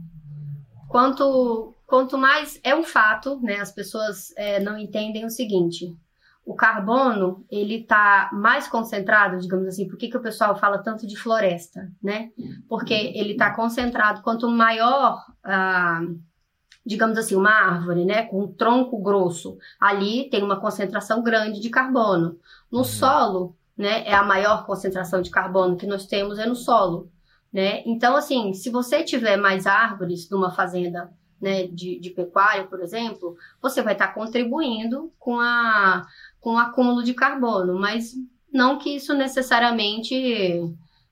quanto, quanto mais é um fato, né? As pessoas é, não entendem o seguinte. O carbono, ele está mais concentrado, digamos assim, por que, que o pessoal fala tanto de floresta, né? Porque ele está concentrado, quanto maior a, digamos assim, uma árvore, né, com um tronco grosso, ali tem uma concentração grande de carbono. No uhum. solo, né, é a maior concentração de carbono que nós temos é no solo, né? Então, assim, se você tiver mais árvores numa fazenda, né, de, de pecuária, por exemplo, você vai estar contribuindo com a com o acúmulo de carbono, mas não que isso necessariamente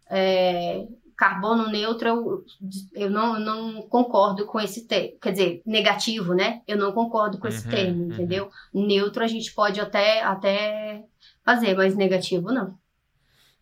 é, carbono neutro, eu, eu não, não concordo com esse termo. Quer dizer, negativo, né? Eu não concordo com esse uhum, termo, uhum. entendeu? Neutro a gente pode até, até fazer, mas negativo não.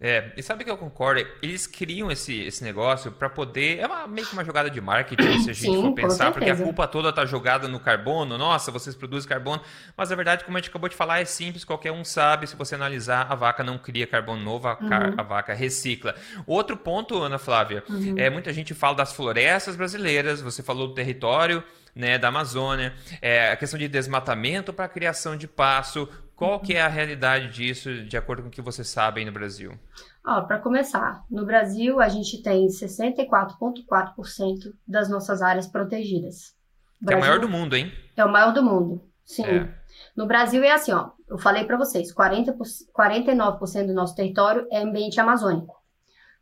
É, e sabe que eu concordo? Eles criam esse, esse negócio para poder. É uma, meio que uma jogada de marketing, se a gente Sim, for pensar, porque a culpa toda tá jogada no carbono. Nossa, vocês produzem carbono. Mas a verdade, como a gente acabou de falar, é simples, qualquer um sabe. Se você analisar, a vaca não cria carbono novo, a, uhum. a vaca recicla. Outro ponto, Ana Flávia, uhum. é muita gente fala das florestas brasileiras, você falou do território. Né, da Amazônia, é, a questão de desmatamento para a criação de pasto, qual que é a realidade disso, de acordo com o que você sabe aí no Brasil? Para começar, no Brasil a gente tem 64,4% das nossas áreas protegidas. Brasil, é o maior do mundo, hein? É o maior do mundo, sim. É. No Brasil é assim, ó, eu falei para vocês, 40, 49% do nosso território é ambiente amazônico.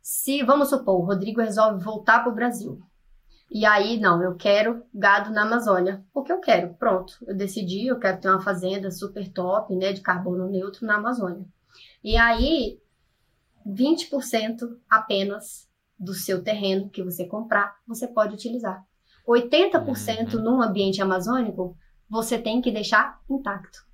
Se, vamos supor, o Rodrigo resolve voltar para o Brasil, e aí, não, eu quero gado na Amazônia. Porque eu quero, pronto. Eu decidi, eu quero ter uma fazenda super top, né, de carbono neutro na Amazônia. E aí, 20% apenas do seu terreno que você comprar, você pode utilizar. 80% uhum. num ambiente amazônico, você tem que deixar intacto.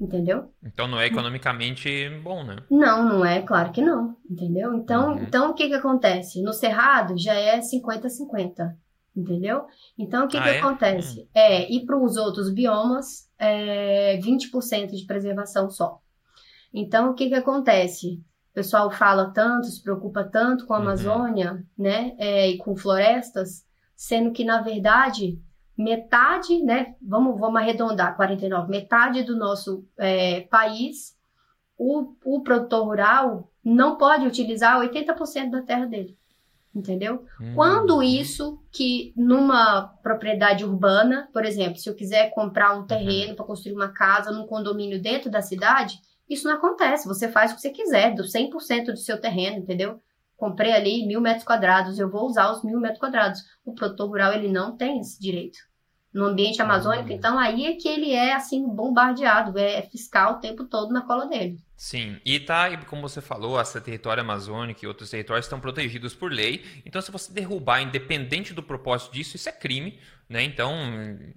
Entendeu? Então não é economicamente bom, né? Não, não é, claro que não. Entendeu? Então, uhum. então o que que acontece? No Cerrado já é 50-50. entendeu? Então, o que, ah, que é? acontece? Hum. É, e para os outros biomas, é 20% de preservação só. Então, o que, que acontece? O pessoal fala tanto, se preocupa tanto com a uhum. Amazônia, uhum. né, é, e com florestas, sendo que, na verdade, metade, né, vamos, vamos arredondar, 49, metade do nosso é, país, o, o produtor rural não pode utilizar 80% da terra dele entendeu? Hum. Quando isso que numa propriedade urbana, por exemplo, se eu quiser comprar um terreno uhum. para construir uma casa num condomínio dentro da cidade, isso não acontece. Você faz o que você quiser, do 100% do seu terreno, entendeu? Comprei ali mil metros quadrados, eu vou usar os mil metros quadrados. O produtor rural, ele não tem esse direito. No ambiente amazônico, então aí é que ele é, assim, bombardeado, é fiscal o tempo todo na cola dele. Sim, e tá, como você falou, esse território amazônico e outros territórios estão protegidos por lei. Então, se você derrubar, independente do propósito disso, isso é crime, né? Então,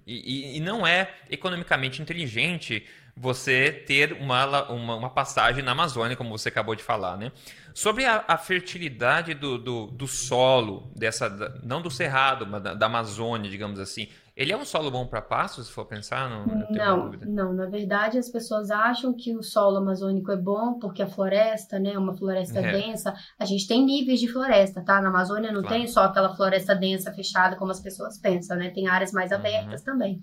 e, e não é economicamente inteligente você ter uma, uma, uma, passagem na Amazônia, como você acabou de falar, né? Sobre a, a fertilidade do, do, do, solo, dessa, não do Cerrado, mas da, da Amazônia, digamos assim, ele é um solo bom para pasto, se for pensar? Não, não, não, na verdade as pessoas acham que o solo amazônico é bom porque a floresta, né, uma floresta é. densa. A gente tem níveis de floresta, tá? Na Amazônia não claro. tem só aquela floresta densa fechada como as pessoas pensam, né? Tem áreas mais abertas uhum. também.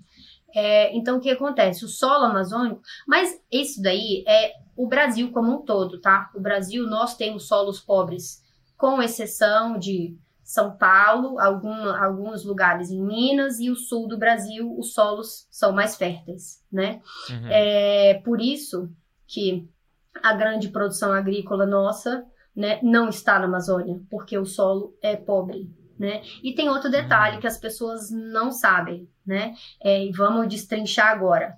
É, então o que acontece? O solo amazônico, mas isso daí é o Brasil como um todo, tá? O Brasil nós temos solos pobres, com exceção de são Paulo, algum, alguns lugares em Minas e o sul do Brasil, os solos são mais férteis, né? Uhum. É por isso que a grande produção agrícola nossa né, não está na Amazônia, porque o solo é pobre, né? E tem outro detalhe uhum. que as pessoas não sabem, né? É, e vamos destrinchar agora.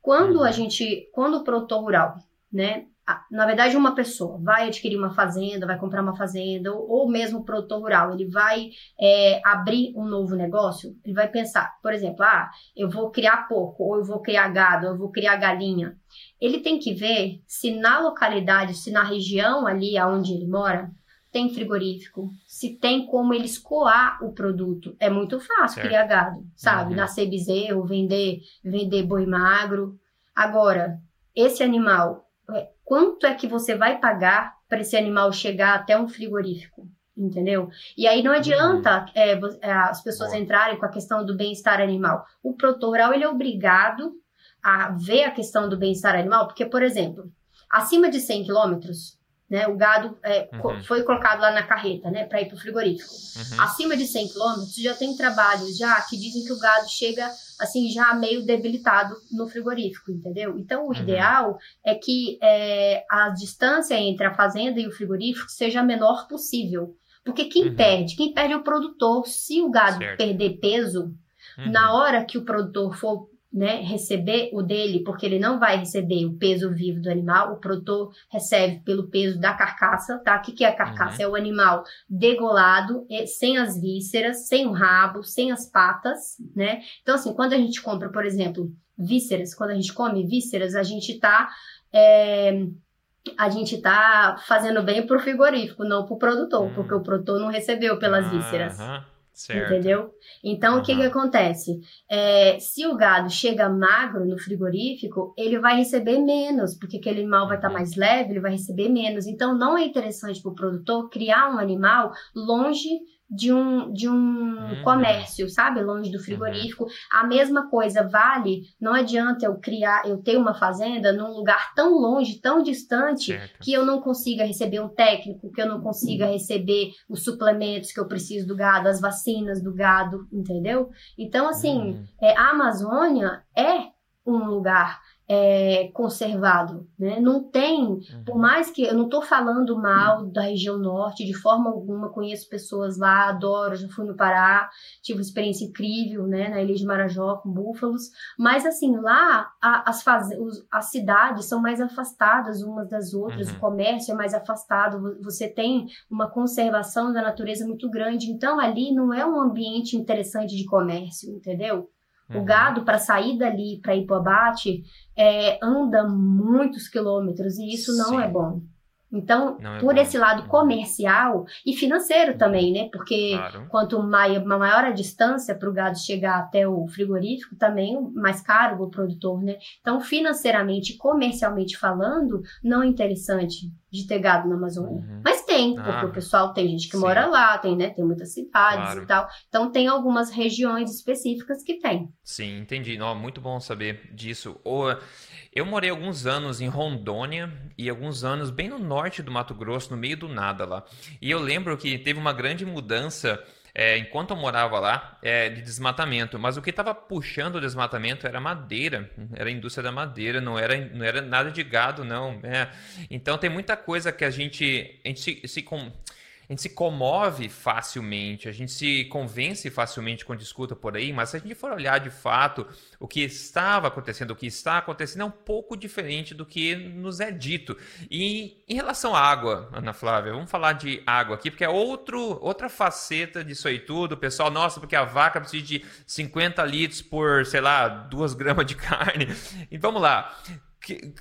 Quando uhum. a gente, quando o produtor rural, né, na verdade, uma pessoa vai adquirir uma fazenda, vai comprar uma fazenda, ou, ou mesmo o produtor rural, ele vai é, abrir um novo negócio, ele vai pensar, por exemplo, ah, eu vou criar porco, ou eu vou criar gado, ou eu vou criar galinha. Ele tem que ver se na localidade, se na região ali onde ele mora, tem frigorífico, se tem como ele escoar o produto. É muito fácil certo. criar gado, sabe? Uhum. Nascer bezerro, vender, vender boi magro. Agora, esse animal quanto é que você vai pagar para esse animal chegar até um frigorífico? Entendeu? E aí não adianta uhum. é, é, as pessoas entrarem com a questão do bem-estar animal. O produtor rural ele é obrigado a ver a questão do bem-estar animal, porque, por exemplo, acima de 100 quilômetros, né? O gado é, uhum. foi colocado lá na carreta, né, para ir para o frigorífico. Uhum. Acima de 100 quilômetros já tem trabalhos já que dizem que o gado chega assim já meio debilitado no frigorífico, entendeu? Então o uhum. ideal é que é, a distância entre a fazenda e o frigorífico seja a menor possível, porque quem uhum. perde, quem perde é o produtor. Se o gado certo. perder peso na uhum. hora que o produtor for né, receber o dele, porque ele não vai receber o peso vivo do animal, o produtor recebe pelo peso da carcaça, tá? O que, que é a carcaça? Uhum. É o animal degolado, sem as vísceras, sem o rabo, sem as patas, né? Então, assim, quando a gente compra, por exemplo, vísceras, quando a gente come vísceras, a gente tá. É, a gente tá fazendo bem pro frigorífico, não pro produtor, uhum. porque o produtor não recebeu pelas vísceras. Certo. Entendeu? Então, uhum. o que, que acontece? É, se o gado chega magro no frigorífico, ele vai receber menos, porque aquele animal vai estar tá mais leve, ele vai receber menos. Então, não é interessante para o produtor criar um animal longe de um, de um uhum. comércio, sabe? Longe do frigorífico. A mesma coisa vale, não adianta eu criar, eu ter uma fazenda num lugar tão longe, tão distante, certo. que eu não consiga receber um técnico, que eu não consiga receber os suplementos que eu preciso do gado, as vacinas do gado, entendeu? Então, assim, uhum. é, a Amazônia é um lugar é, conservado, né? Não tem, uhum. por mais que eu não estou falando mal da região norte de forma alguma, conheço pessoas lá, adoro, já fui no Pará, tive uma experiência incrível, né, na Ilha de Marajó com búfalos, mas assim lá a, as faz... as cidades são mais afastadas umas das outras, uhum. o comércio é mais afastado, você tem uma conservação da natureza muito grande, então ali não é um ambiente interessante de comércio, entendeu? Uhum. O gado, para sair dali para ir para o abate, é, anda muitos quilômetros e isso não é Sim. é bom. Então, é por bom. esse lado comercial e financeiro também, né? Porque claro. quanto maior, maior a distância para o gado chegar até o frigorífico, também mais caro o produtor, né? Então, financeiramente, comercialmente falando, não é interessante de ter gado na Amazônia. Uhum. Mas tem, porque ah, o pessoal tem gente que sim. mora lá, tem, né? Tem muitas cidades claro. e tal. Então tem algumas regiões específicas que tem. Sim, entendi. Não, muito bom saber disso. Eu morei alguns anos em Rondônia e alguns anos bem no norte do Mato Grosso, no meio do nada lá. E eu lembro que teve uma grande mudança é, enquanto eu morava lá, é, de desmatamento. Mas o que estava puxando o desmatamento era madeira, era a indústria da madeira, não era, não era nada de gado, não. É. Então tem muita coisa que a gente, a gente se, se a gente se comove facilmente, a gente se convence facilmente quando escuta por aí, mas se a gente for olhar de fato o que estava acontecendo, o que está acontecendo é um pouco diferente do que nos é dito. E em relação à água, Ana Flávia, vamos falar de água aqui, porque é outro, outra faceta disso aí tudo. O pessoal, nossa, porque a vaca precisa de 50 litros por, sei lá, 2 gramas de carne. E vamos lá. Que,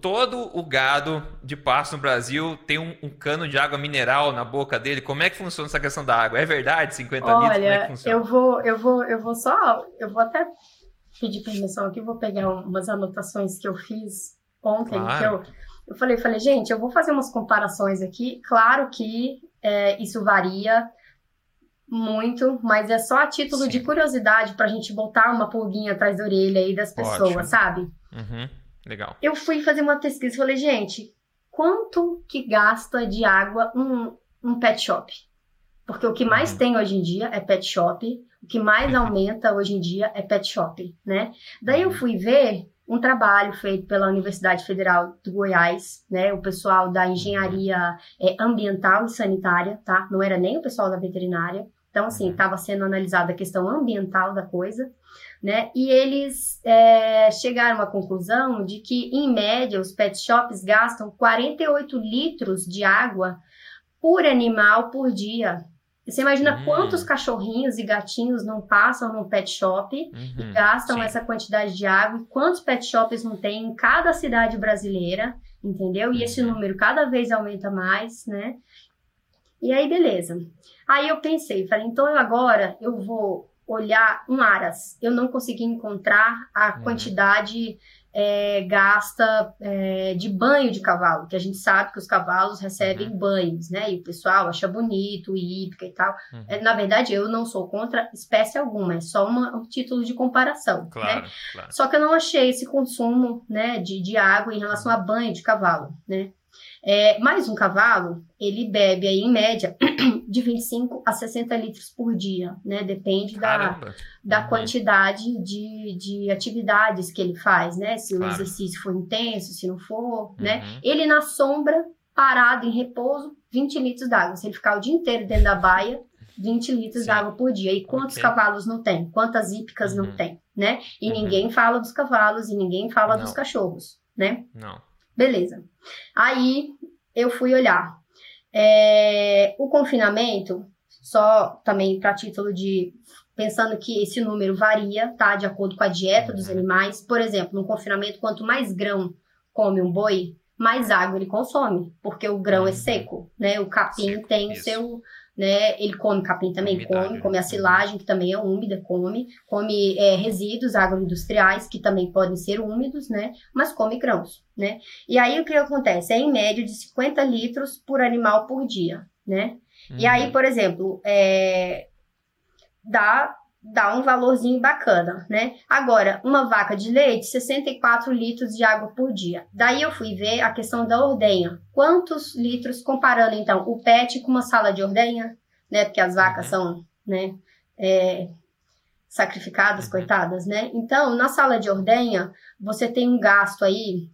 todo o gado de pasto no Brasil tem um, um, cano de água mineral na boca dele. Como é que funciona essa questão da água? É verdade, 50 Olha, litros? Como é que funciona? Eu vou, eu vou, eu vou só, eu vou até pedir permissão aqui, vou pegar umas anotações que eu fiz ontem, claro. que eu, eu falei, falei, gente, eu vou fazer umas comparações aqui. Claro que é, isso varia muito, mas é só a título Sim. de curiosidade para a gente botar uma pulguinha atrás da orelha aí das pessoas, Ótimo. sabe? Uhum. Legal. Eu fui fazer uma pesquisa e falei, gente, quanto que gasta de água um, um pet shop? Porque o que mais uhum. tem hoje em dia é pet shop, o que mais uhum. aumenta hoje em dia é pet shop, né? Daí eu uhum. fui ver um trabalho feito pela Universidade Federal do Goiás, né? O pessoal da engenharia é, ambiental e sanitária, tá? Não era nem o pessoal da veterinária. Então, assim, estava sendo analisada a questão ambiental da coisa né? E eles é, chegaram à conclusão de que, em média, os pet shops gastam 48 litros de água por animal por dia. Você imagina hum. quantos cachorrinhos e gatinhos não passam no pet shop uhum, e gastam sim. essa quantidade de água e quantos pet shops não tem em cada cidade brasileira, entendeu? E esse uhum. número cada vez aumenta mais, né? E aí, beleza. Aí eu pensei, falei, então eu agora eu vou olhar um aras, eu não consegui encontrar a uhum. quantidade é, gasta é, de banho de cavalo, que a gente sabe que os cavalos recebem uhum. banhos, né? E o pessoal acha bonito, hípica e tal. Uhum. É, na verdade, eu não sou contra espécie alguma, é só uma, um título de comparação, claro, né? Claro. Só que eu não achei esse consumo, né, de, de água em relação a banho de cavalo, né? É, mais um cavalo, ele bebe aí, em média, de 25 a 60 litros por dia, né? Depende da, da uhum. quantidade de, de atividades que ele faz, né? Se claro. o exercício for intenso, se não for, né? uhum. né? Ele na sombra, parado, em repouso, 20 litros d'água. Se ele ficar o dia inteiro dentro da baia, 20 litros d'água por dia. E quantos okay. cavalos não tem? Quantas hípicas uhum. não tem, né? E uhum. ninguém fala dos cavalos e ninguém fala não. dos cachorros, né? Não. Beleza. Aí eu fui olhar. É, o confinamento, só também para título de. Pensando que esse número varia, tá? De acordo com a dieta dos uhum. animais. Por exemplo, no confinamento, quanto mais grão come um boi, mais água ele consome, porque o grão é uhum. seco, né? O capim tem o seu né? Ele come capim também, Umidade, come, come a silagem, que também é úmida, come, come é, resíduos agroindustriais, que também podem ser úmidos, né? Mas come grãos, né? E aí o que acontece? É em média de 50 litros por animal por dia, né? Uhum. E aí, por exemplo, é, dá dá um valorzinho bacana, né? Agora, uma vaca de leite, 64 litros de água por dia. Daí eu fui ver a questão da ordenha. Quantos litros, comparando então o PET com uma sala de ordenha, né? Porque as vacas são, né? É, sacrificadas, coitadas, né? Então, na sala de ordenha, você tem um gasto aí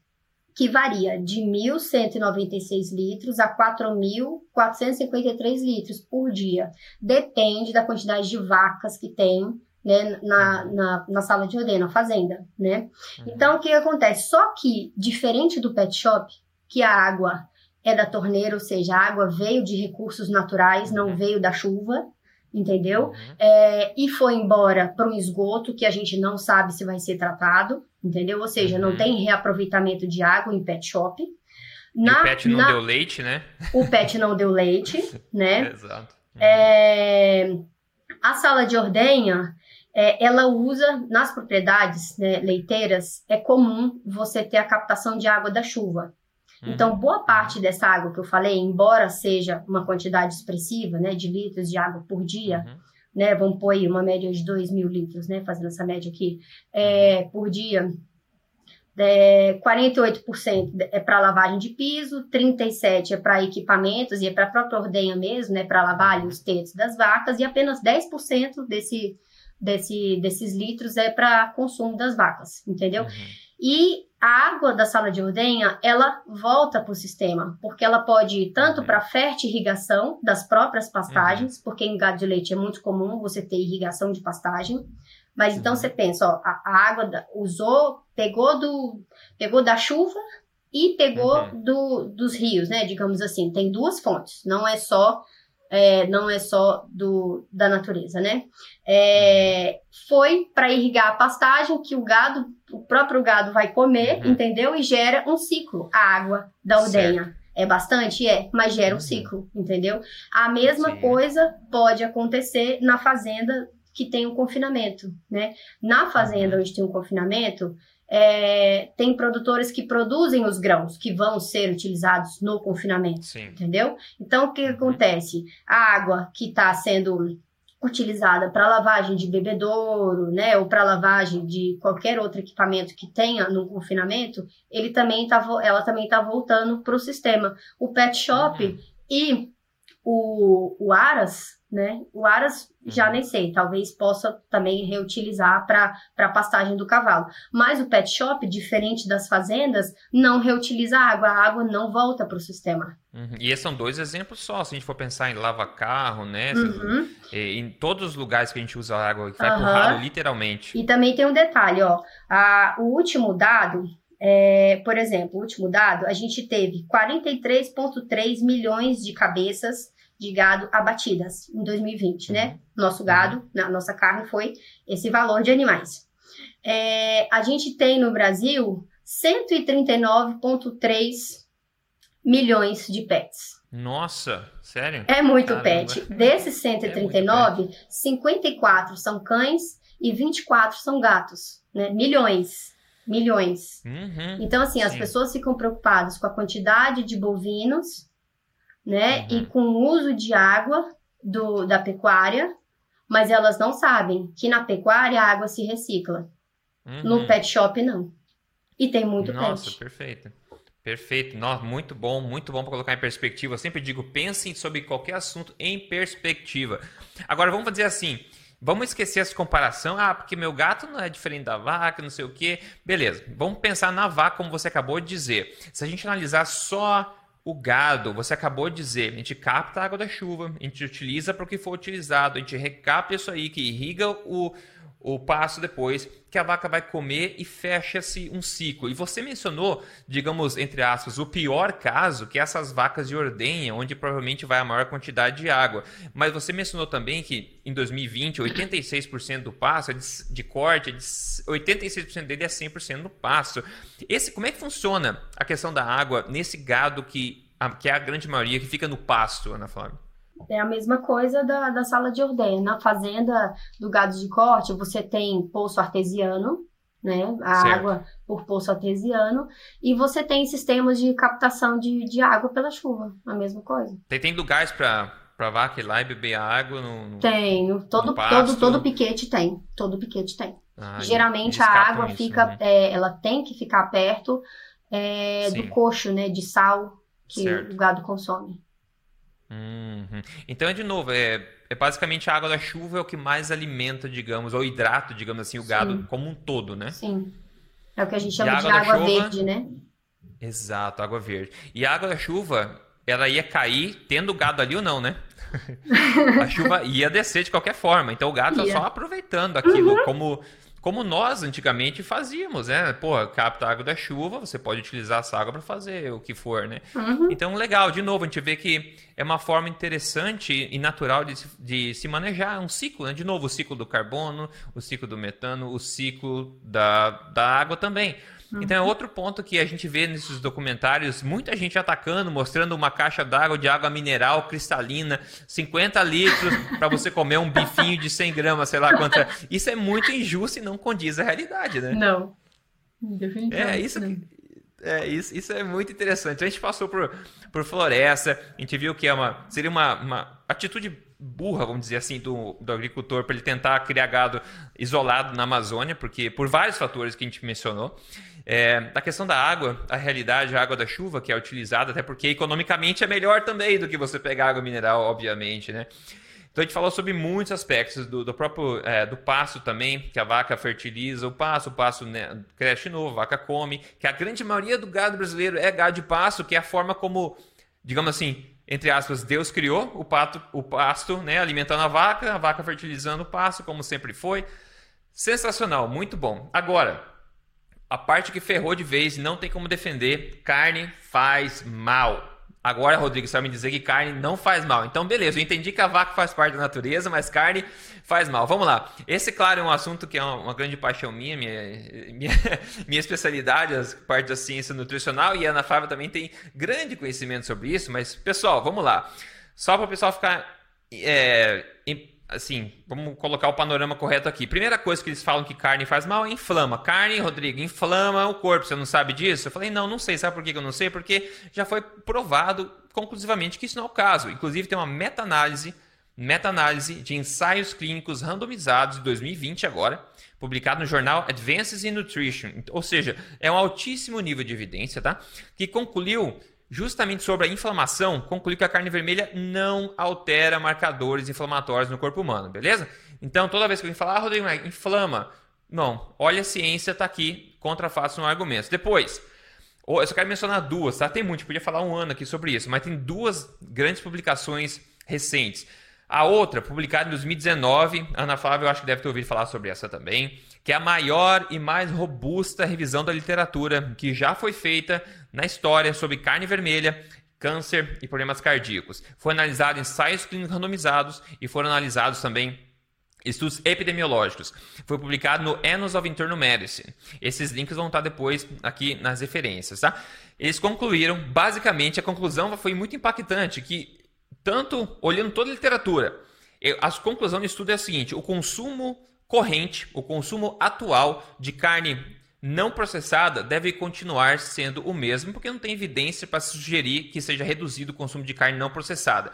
que varia de 1.196 litros a 4.453 litros por dia. Depende da quantidade de vacas que tem né, na, uhum. na, na, sala de ordenha, na fazenda, né? Uhum. Então, o que acontece? Só que, diferente do pet shop, que a água é da torneira, ou seja, a água veio de recursos naturais, não uhum. veio da chuva, entendeu? Uhum. É, e foi embora para um esgoto que a gente não sabe se vai ser tratado, entendeu? Ou seja, uhum. não tem reaproveitamento de água em pet shop. Na, o pet não na... deu leite, né? O pet não deu leite, né? Exato. Uhum. É... A sala de ordenha, é, ela usa nas propriedades né, leiteiras, é comum você ter a captação de água da chuva. Uhum. Então, boa parte dessa água que eu falei, embora seja uma quantidade expressiva, né, de litros de água por dia, uhum. né, vamos pôr aí uma média de 2 mil litros, né, fazendo essa média aqui, é, uhum. por dia, é, 48% é para lavagem de piso, 37% é para equipamentos e é para a própria ordenha mesmo, né, para lavar ali os tetos das vacas, e apenas 10% desse, desse, desses litros é para consumo das vacas, entendeu? Uhum. E a água da sala de ordenha, ela volta para o sistema, porque ela pode ir tanto para fertirrigação das próprias pastagens, uhum. porque em gado de leite é muito comum você ter irrigação de pastagem, mas então você pensa, ó, a, a água da, usou, pegou do, pegou da chuva e pegou uhum. do, dos rios, né? Digamos assim, tem duas fontes, não é só é, não é só do, da natureza, né? É, foi para irrigar a pastagem que o gado, o próprio gado vai comer, uhum. entendeu? E gera um ciclo, a água da ordenha. Certo. É bastante? É, mas gera um uhum. ciclo, entendeu? A mesma Sim. coisa pode acontecer na fazenda que tem um confinamento, né? Na fazenda uhum. onde tem um confinamento, é, tem produtores que produzem os grãos que vão ser utilizados no confinamento, Sim. entendeu? Então, o que uhum. acontece? A água que está sendo utilizada para lavagem de bebedouro, né, ou para lavagem de qualquer outro equipamento que tenha no confinamento, ele também tá, ela também está voltando para o sistema. O pet shop uhum. e o, o Aras, né? O Aras já uhum. nem sei, talvez possa também reutilizar para pastagem do cavalo. Mas o pet shop, diferente das fazendas, não reutiliza água, a água não volta para o sistema. Uhum. E esses são dois exemplos só, se a gente for pensar em lava-carro, né? Uhum. Em todos os lugares que a gente usa água, que vai uhum. pro ralo, literalmente. E também tem um detalhe, ó. A, o último dado, é, por exemplo, o último dado, a gente teve 43,3 milhões de cabeças de gado abatidas em 2020, né? Uhum. Nosso gado, na nossa carne foi esse valor de animais. É, a gente tem no Brasil 139,3 milhões de pets. Nossa, sério? É muito Caramba. pet. Desses 139, é pet. 54 são cães e 24 são gatos, né? Milhões. Milhões. Uhum, então, assim, sim. as pessoas ficam preocupadas com a quantidade de bovinos né? Uhum. E com o uso de água do, da pecuária, mas elas não sabem que na pecuária a água se recicla. Uhum. No pet shop, não. E tem muito Nossa, pet. perfeito. Perfeito. Nossa, muito bom, muito bom para colocar em perspectiva. Eu sempre digo, pensem sobre qualquer assunto em perspectiva. Agora, vamos dizer assim, vamos esquecer essa comparação. Ah, porque meu gato não é diferente da vaca, não sei o quê. Beleza, vamos pensar na vaca, como você acabou de dizer. Se a gente analisar só o gado, você acabou de dizer, a gente capta a água da chuva, a gente utiliza para o que for utilizado, a gente recapta isso aí, que irriga o, o passo depois, que a vaca vai comer e fecha-se um ciclo. E você mencionou, digamos, entre aspas, o pior caso, que é essas vacas de ordenha, onde provavelmente vai a maior quantidade de água. Mas você mencionou também que em 2020, 86% do pasto é de, de corte, é de, 86% dele é 100% no pasto. Esse, como é que funciona a questão da água nesse gado que, a, que é a grande maioria que fica no pasto, Ana Flávia? É a mesma coisa da, da sala de ordenha. Na fazenda do gado de corte, você tem poço artesiano, né? A certo. água por poço artesiano. E você tem sistemas de captação de, de água pela chuva. A mesma coisa. Tem, tem lugares para para vaca ir lá e beber água no, no tem todo todo todo piquete tem todo piquete tem ah, geralmente a água isso, fica né? é, ela tem que ficar perto é, do coxo né de sal que certo. o gado consome Uhum. Então, de novo, é, é basicamente a água da chuva é o que mais alimenta, digamos, ou hidrata, digamos assim, o gado Sim. como um todo, né? Sim. É o que a gente chama água de água chuva... verde, né? Exato, água verde. E a água da chuva, ela ia cair tendo gado ali ou não, né? a chuva ia descer de qualquer forma. Então o gado tá só aproveitando aquilo uhum. como como nós antigamente fazíamos, né? Pô, capta a água da chuva, você pode utilizar essa água para fazer o que for, né? Uhum. Então, legal, de novo, a gente vê que é uma forma interessante e natural de, de se manejar um ciclo, né? De novo, o ciclo do carbono, o ciclo do metano, o ciclo da, da água também. Então é uhum. outro ponto que a gente vê nesses documentários, muita gente atacando, mostrando uma caixa d'água de água mineral cristalina, 50 litros para você comer um bifinho de 100 gramas, sei lá quanto. É. Isso é muito injusto e não condiz à realidade, né? Não. Definitivamente. É isso é, isso, isso é muito interessante. A gente passou por, por floresta, a gente viu que é uma, seria uma, uma atitude burra, vamos dizer assim, do, do agricultor para ele tentar criar gado isolado na Amazônia, porque por vários fatores que a gente mencionou. É, questão da água, a realidade, a água da chuva que é utilizada, até porque economicamente é melhor também do que você pegar água mineral, obviamente, né? Então a gente falou sobre muitos aspectos do, do próprio é, do pasto também, que a vaca fertiliza o pasto, o pasto né, cresce novo, a vaca come, que a grande maioria do gado brasileiro é gado de pasto, que é a forma como, digamos assim, entre aspas, Deus criou o, pato, o pasto, né, alimentando a vaca, a vaca fertilizando o pasto, como sempre foi. Sensacional, muito bom. Agora, a parte que ferrou de vez, não tem como defender, carne faz mal. Agora, Rodrigo, você vai me dizer que carne não faz mal. Então, beleza, eu entendi que a vaca faz parte da natureza, mas carne faz mal. Vamos lá. Esse, claro, é um assunto que é uma, grande paixão minha, minha, minha, minha especialidade, as partes da ciência nutricional, e a Ana Flávia também tem grande conhecimento sobre isso. Mas, pessoal, vamos lá. Só para o pessoal ficar é, assim, vamos colocar o panorama correto aqui. Primeira coisa que eles falam que carne faz mal é inflama. Carne, Rodrigo, inflama o corpo. Você não sabe disso? Eu falei, não, não sei. Sabe por que eu não sei? Porque já foi provado conclusivamente que isso não é o caso. Inclusive, tem uma meta-análise meta-análise de ensaios clínicos randomizados de 2020 agora, publicado no jornal Advances in Nutrition. Ou seja, é um altíssimo nível de evidência, tá? Que concluiu justamente sobre a inflamação, concluiu que a carne vermelha não altera marcadores inflamatórios no corpo humano, beleza? Então, toda vez que alguém falar, ah, Rodrigo, inflama. Não, olha a ciência, tá aqui, contra fatos no argumento. Depois, eu só quero mencionar duas, tá? Tem muito, podia falar um ano aqui sobre isso, mas tem duas grandes publicações recentes. A outra, publicada em 2019, Ana Flávia, eu acho que deve ter ouvido falar sobre essa também, que é a maior e mais robusta revisão da literatura que já foi feita na história sobre carne vermelha, câncer e problemas cardíacos. Foi analisado em ensaios clínicos randomizados e foram analisados também estudos epidemiológicos. Foi publicado no Annals of Internal Medicine. Esses links vão estar depois aqui nas referências, tá? Eles concluíram, basicamente, a conclusão foi muito impactante, que tanto olhando toda a literatura, a conclusão do estudo é a seguinte: o consumo corrente, o consumo atual de carne não processada deve continuar sendo o mesmo, porque não tem evidência para sugerir que seja reduzido o consumo de carne não processada.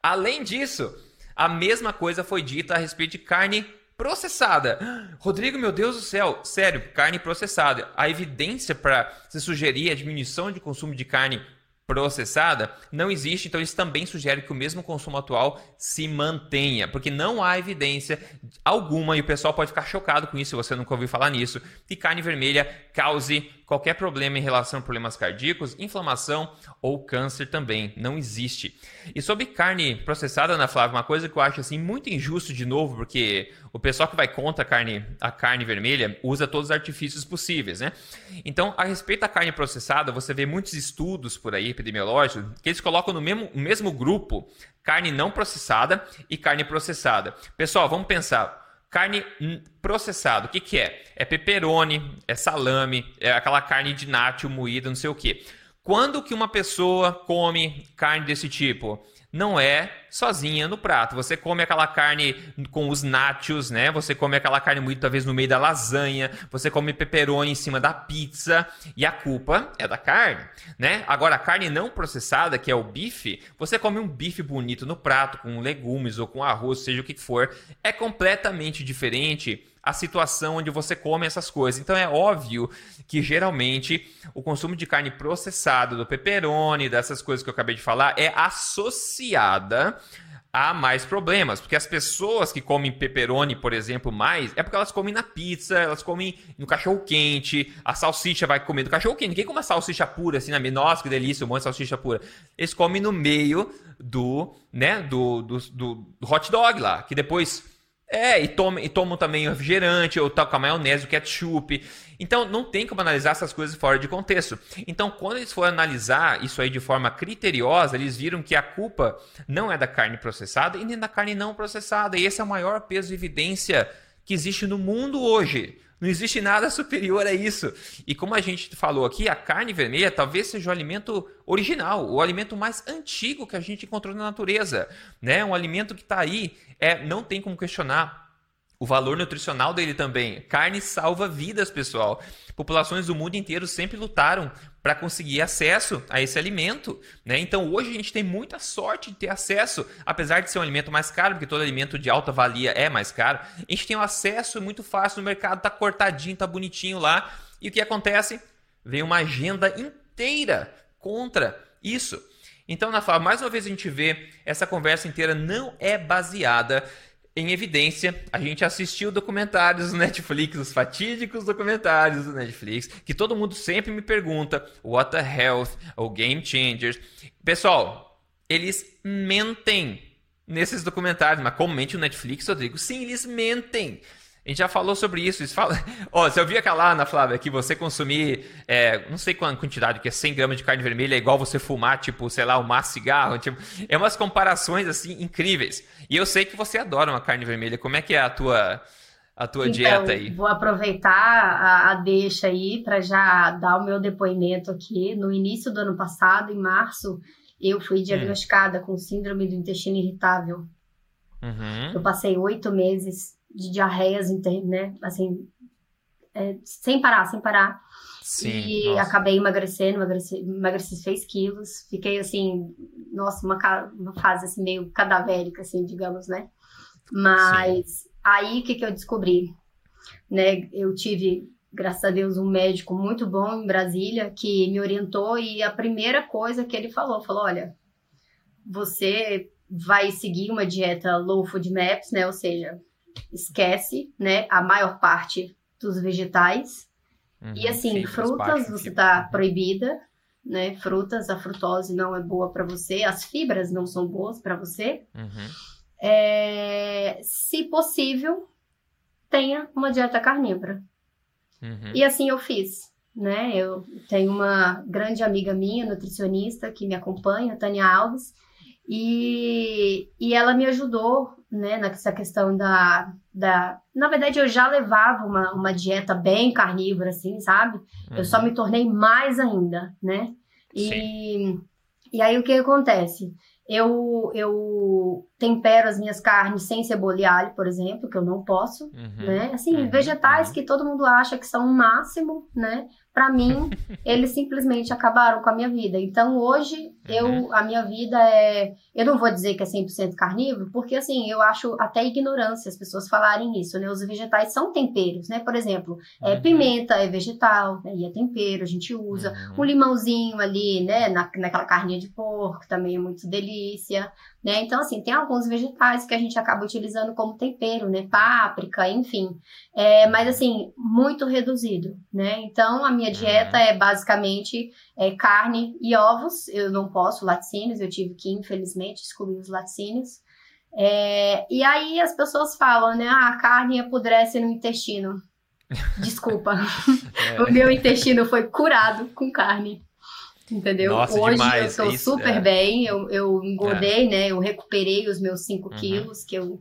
Além disso, a mesma coisa foi dita a respeito de carne processada. Rodrigo, meu Deus do céu, sério, carne processada. A evidência para se sugerir a diminuição de consumo de carne processada não existe, então eles também sugerem que o mesmo consumo atual se mantenha, porque não há evidência alguma, e o pessoal pode ficar chocado com isso se você nunca ouviu falar nisso, que carne vermelha cause qualquer problema em relação a problemas cardíacos, inflamação ou câncer também. Não existe. E sobre carne processada, Ana Flávia, uma coisa que eu acho assim muito injusto de novo, porque o pessoal que vai contra a carne, a carne vermelha usa todos os artifícios possíveis, né? Então, a respeito da carne processada, você vê muitos estudos por aí epidemiológicos que eles colocam no mesmo, no mesmo grupo carne não processada e carne processada. Pessoal, vamos pensar. Carne processada, o que, que é? É pepperoni, é salame, é aquela carne de nátio moída, não sei o que. Quando que uma pessoa come carne desse tipo? Não é sozinha no prato. Você come aquela carne com os nachos, né? Você come aquela carne muitas vezes no meio da lasanha, você come pepperoni em cima da pizza e a culpa é da carne, né? Agora a carne não processada, que é o bife, você come um bife bonito no prato com legumes ou com arroz, seja o que for, é completamente diferente a situação onde você come essas coisas. Então é óbvio que geralmente o consumo de carne processada, do pepperoni, dessas coisas que eu acabei de falar, é associada a mais problemas, porque as pessoas que comem pepperoni, por exemplo, mais, é porque elas comem na pizza, elas comem no cachorro quente, a salsicha vai comer no cachorro quente. Ninguém come a salsicha pura assim na nossa, que delícia, um monte de salsicha pura. Eles comem no meio do, né, do, do, do hot dog lá, que depois É, e tomam e toma também refrigerante, ou tal, com a maionese, o ketchup. Então, não tem como analisar essas coisas fora de contexto. Então, quando eles foram analisar isso aí de forma criteriosa, eles viram que a culpa não é da carne processada e nem da carne não processada. E esse é o maior peso de evidência que existe no mundo hoje. Não existe nada superior a isso. E como a gente falou aqui, a carne vermelha talvez seja o alimento original, o alimento mais antigo que a gente encontrou na natureza. Né? Um alimento que está aí, é, não tem como questionar o valor nutricional dele também. Carne salva vidas, pessoal. Populações do mundo inteiro sempre lutaram para conseguir acesso a esse alimento. Né? Então hoje a gente tem muita sorte de ter acesso, apesar de ser um alimento mais caro, porque todo alimento de alta valia é mais caro. A gente tem um acesso muito fácil no mercado, tá cortadinho, tá bonitinho lá. E o que acontece? Vem uma agenda inteira contra isso. Então, na fala, mais uma vez a gente vê essa conversa inteira não é baseada em evidência, a gente assistiu documentários do Netflix, os fatídicos documentários do Netflix, que todo mundo sempre me pergunta, What the Health ou Game Changers. Pessoal, eles mentem nesses documentários, mas como mente o Netflix, Rodrigo? Sim, eles mentem. A gente já falou sobre isso. isso fala... oh, você ouviu aquela Ana, Flávia, que você consumir, é, não sei qual quantidade, que é 100 gramas de carne vermelha, é igual você fumar, tipo, sei lá, um maço cigarro. Tipo, é umas comparações, assim, incríveis. E eu sei que você adora uma carne vermelha. Como é que é a tua, a tua então, dieta aí? Vou aproveitar a, a deixa aí para já dar o meu depoimento aqui. No início do ano passado, em março, eu fui hum. diagnosticada hum. com síndrome do intestino irritável. Uhum. Eu passei oito meses de diarreias, né? Assim, é, sem parar, sem parar. Sim, e nossa. acabei emagrecendo, emagreci, emagreci 6 quilos. Fiquei assim, nossa, uma, uma fase assim, meio cadavérica, assim, digamos, né? Mas Sim. aí o que, que eu descobri? Né? Eu tive, graças a Deus, um médico muito bom em Brasília que me orientou e a primeira coisa que ele falou, falou, olha, você vai seguir uma dieta low food maps, né? Ou seja, esquece, né, a maior parte dos vegetais. Uhum, e assim, frutas você está proibida, né? Frutas, a frutose não é boa para você, as fibras não são boas para você. Uhum. É, se possível, tenha uma dieta carnívora. Uhum. E assim eu fiz, né? Eu tenho uma grande amiga minha, nutricionista, que me acompanha, Tânia Alves, e, e ela me ajudou né, nessa questão da, da. Na verdade, eu já levava uma, uma dieta bem carnívora, assim, sabe? Uhum. Eu só uhum. me tornei mais ainda, né? E, e aí o que acontece? Eu, eu tempero as minhas carnes sem cebola e alho, por exemplo, que eu não posso, uhum. né? Assim, uhum. vegetais uhum. que todo mundo acha que são o máximo, né? para mim, eles simplesmente acabaram com a minha vida. Então, hoje, uhum. eu, a minha vida é. Eu não vou dizer que é 100% carnívoro, porque, assim, eu acho até ignorância as pessoas falarem isso, né? Os vegetais são temperos, né? Por exemplo, é, uhum. pimenta é vegetal, né? E é tempero, a gente usa. Uhum. Um limãozinho ali, né? Na, naquela carninha de porco, também é muito delícia. Né? Então, assim, tem alguns vegetais que a gente acaba utilizando como tempero, né? Páprica, enfim. É, mas, assim, muito reduzido, né? Então, a minha dieta uhum. é basicamente é, carne e ovos. Eu não posso laticínios, eu tive que, infelizmente, excluir os laticínios. É, e aí as pessoas falam, né? Ah, a carne apodrece no intestino. Desculpa. É. o meu intestino foi curado com carne. Entendeu? Nossa, Hoje demais. eu Isso, super é. bem, eu, eu engordei, é. né? Eu recuperei os meus 5 uhum. quilos que eu,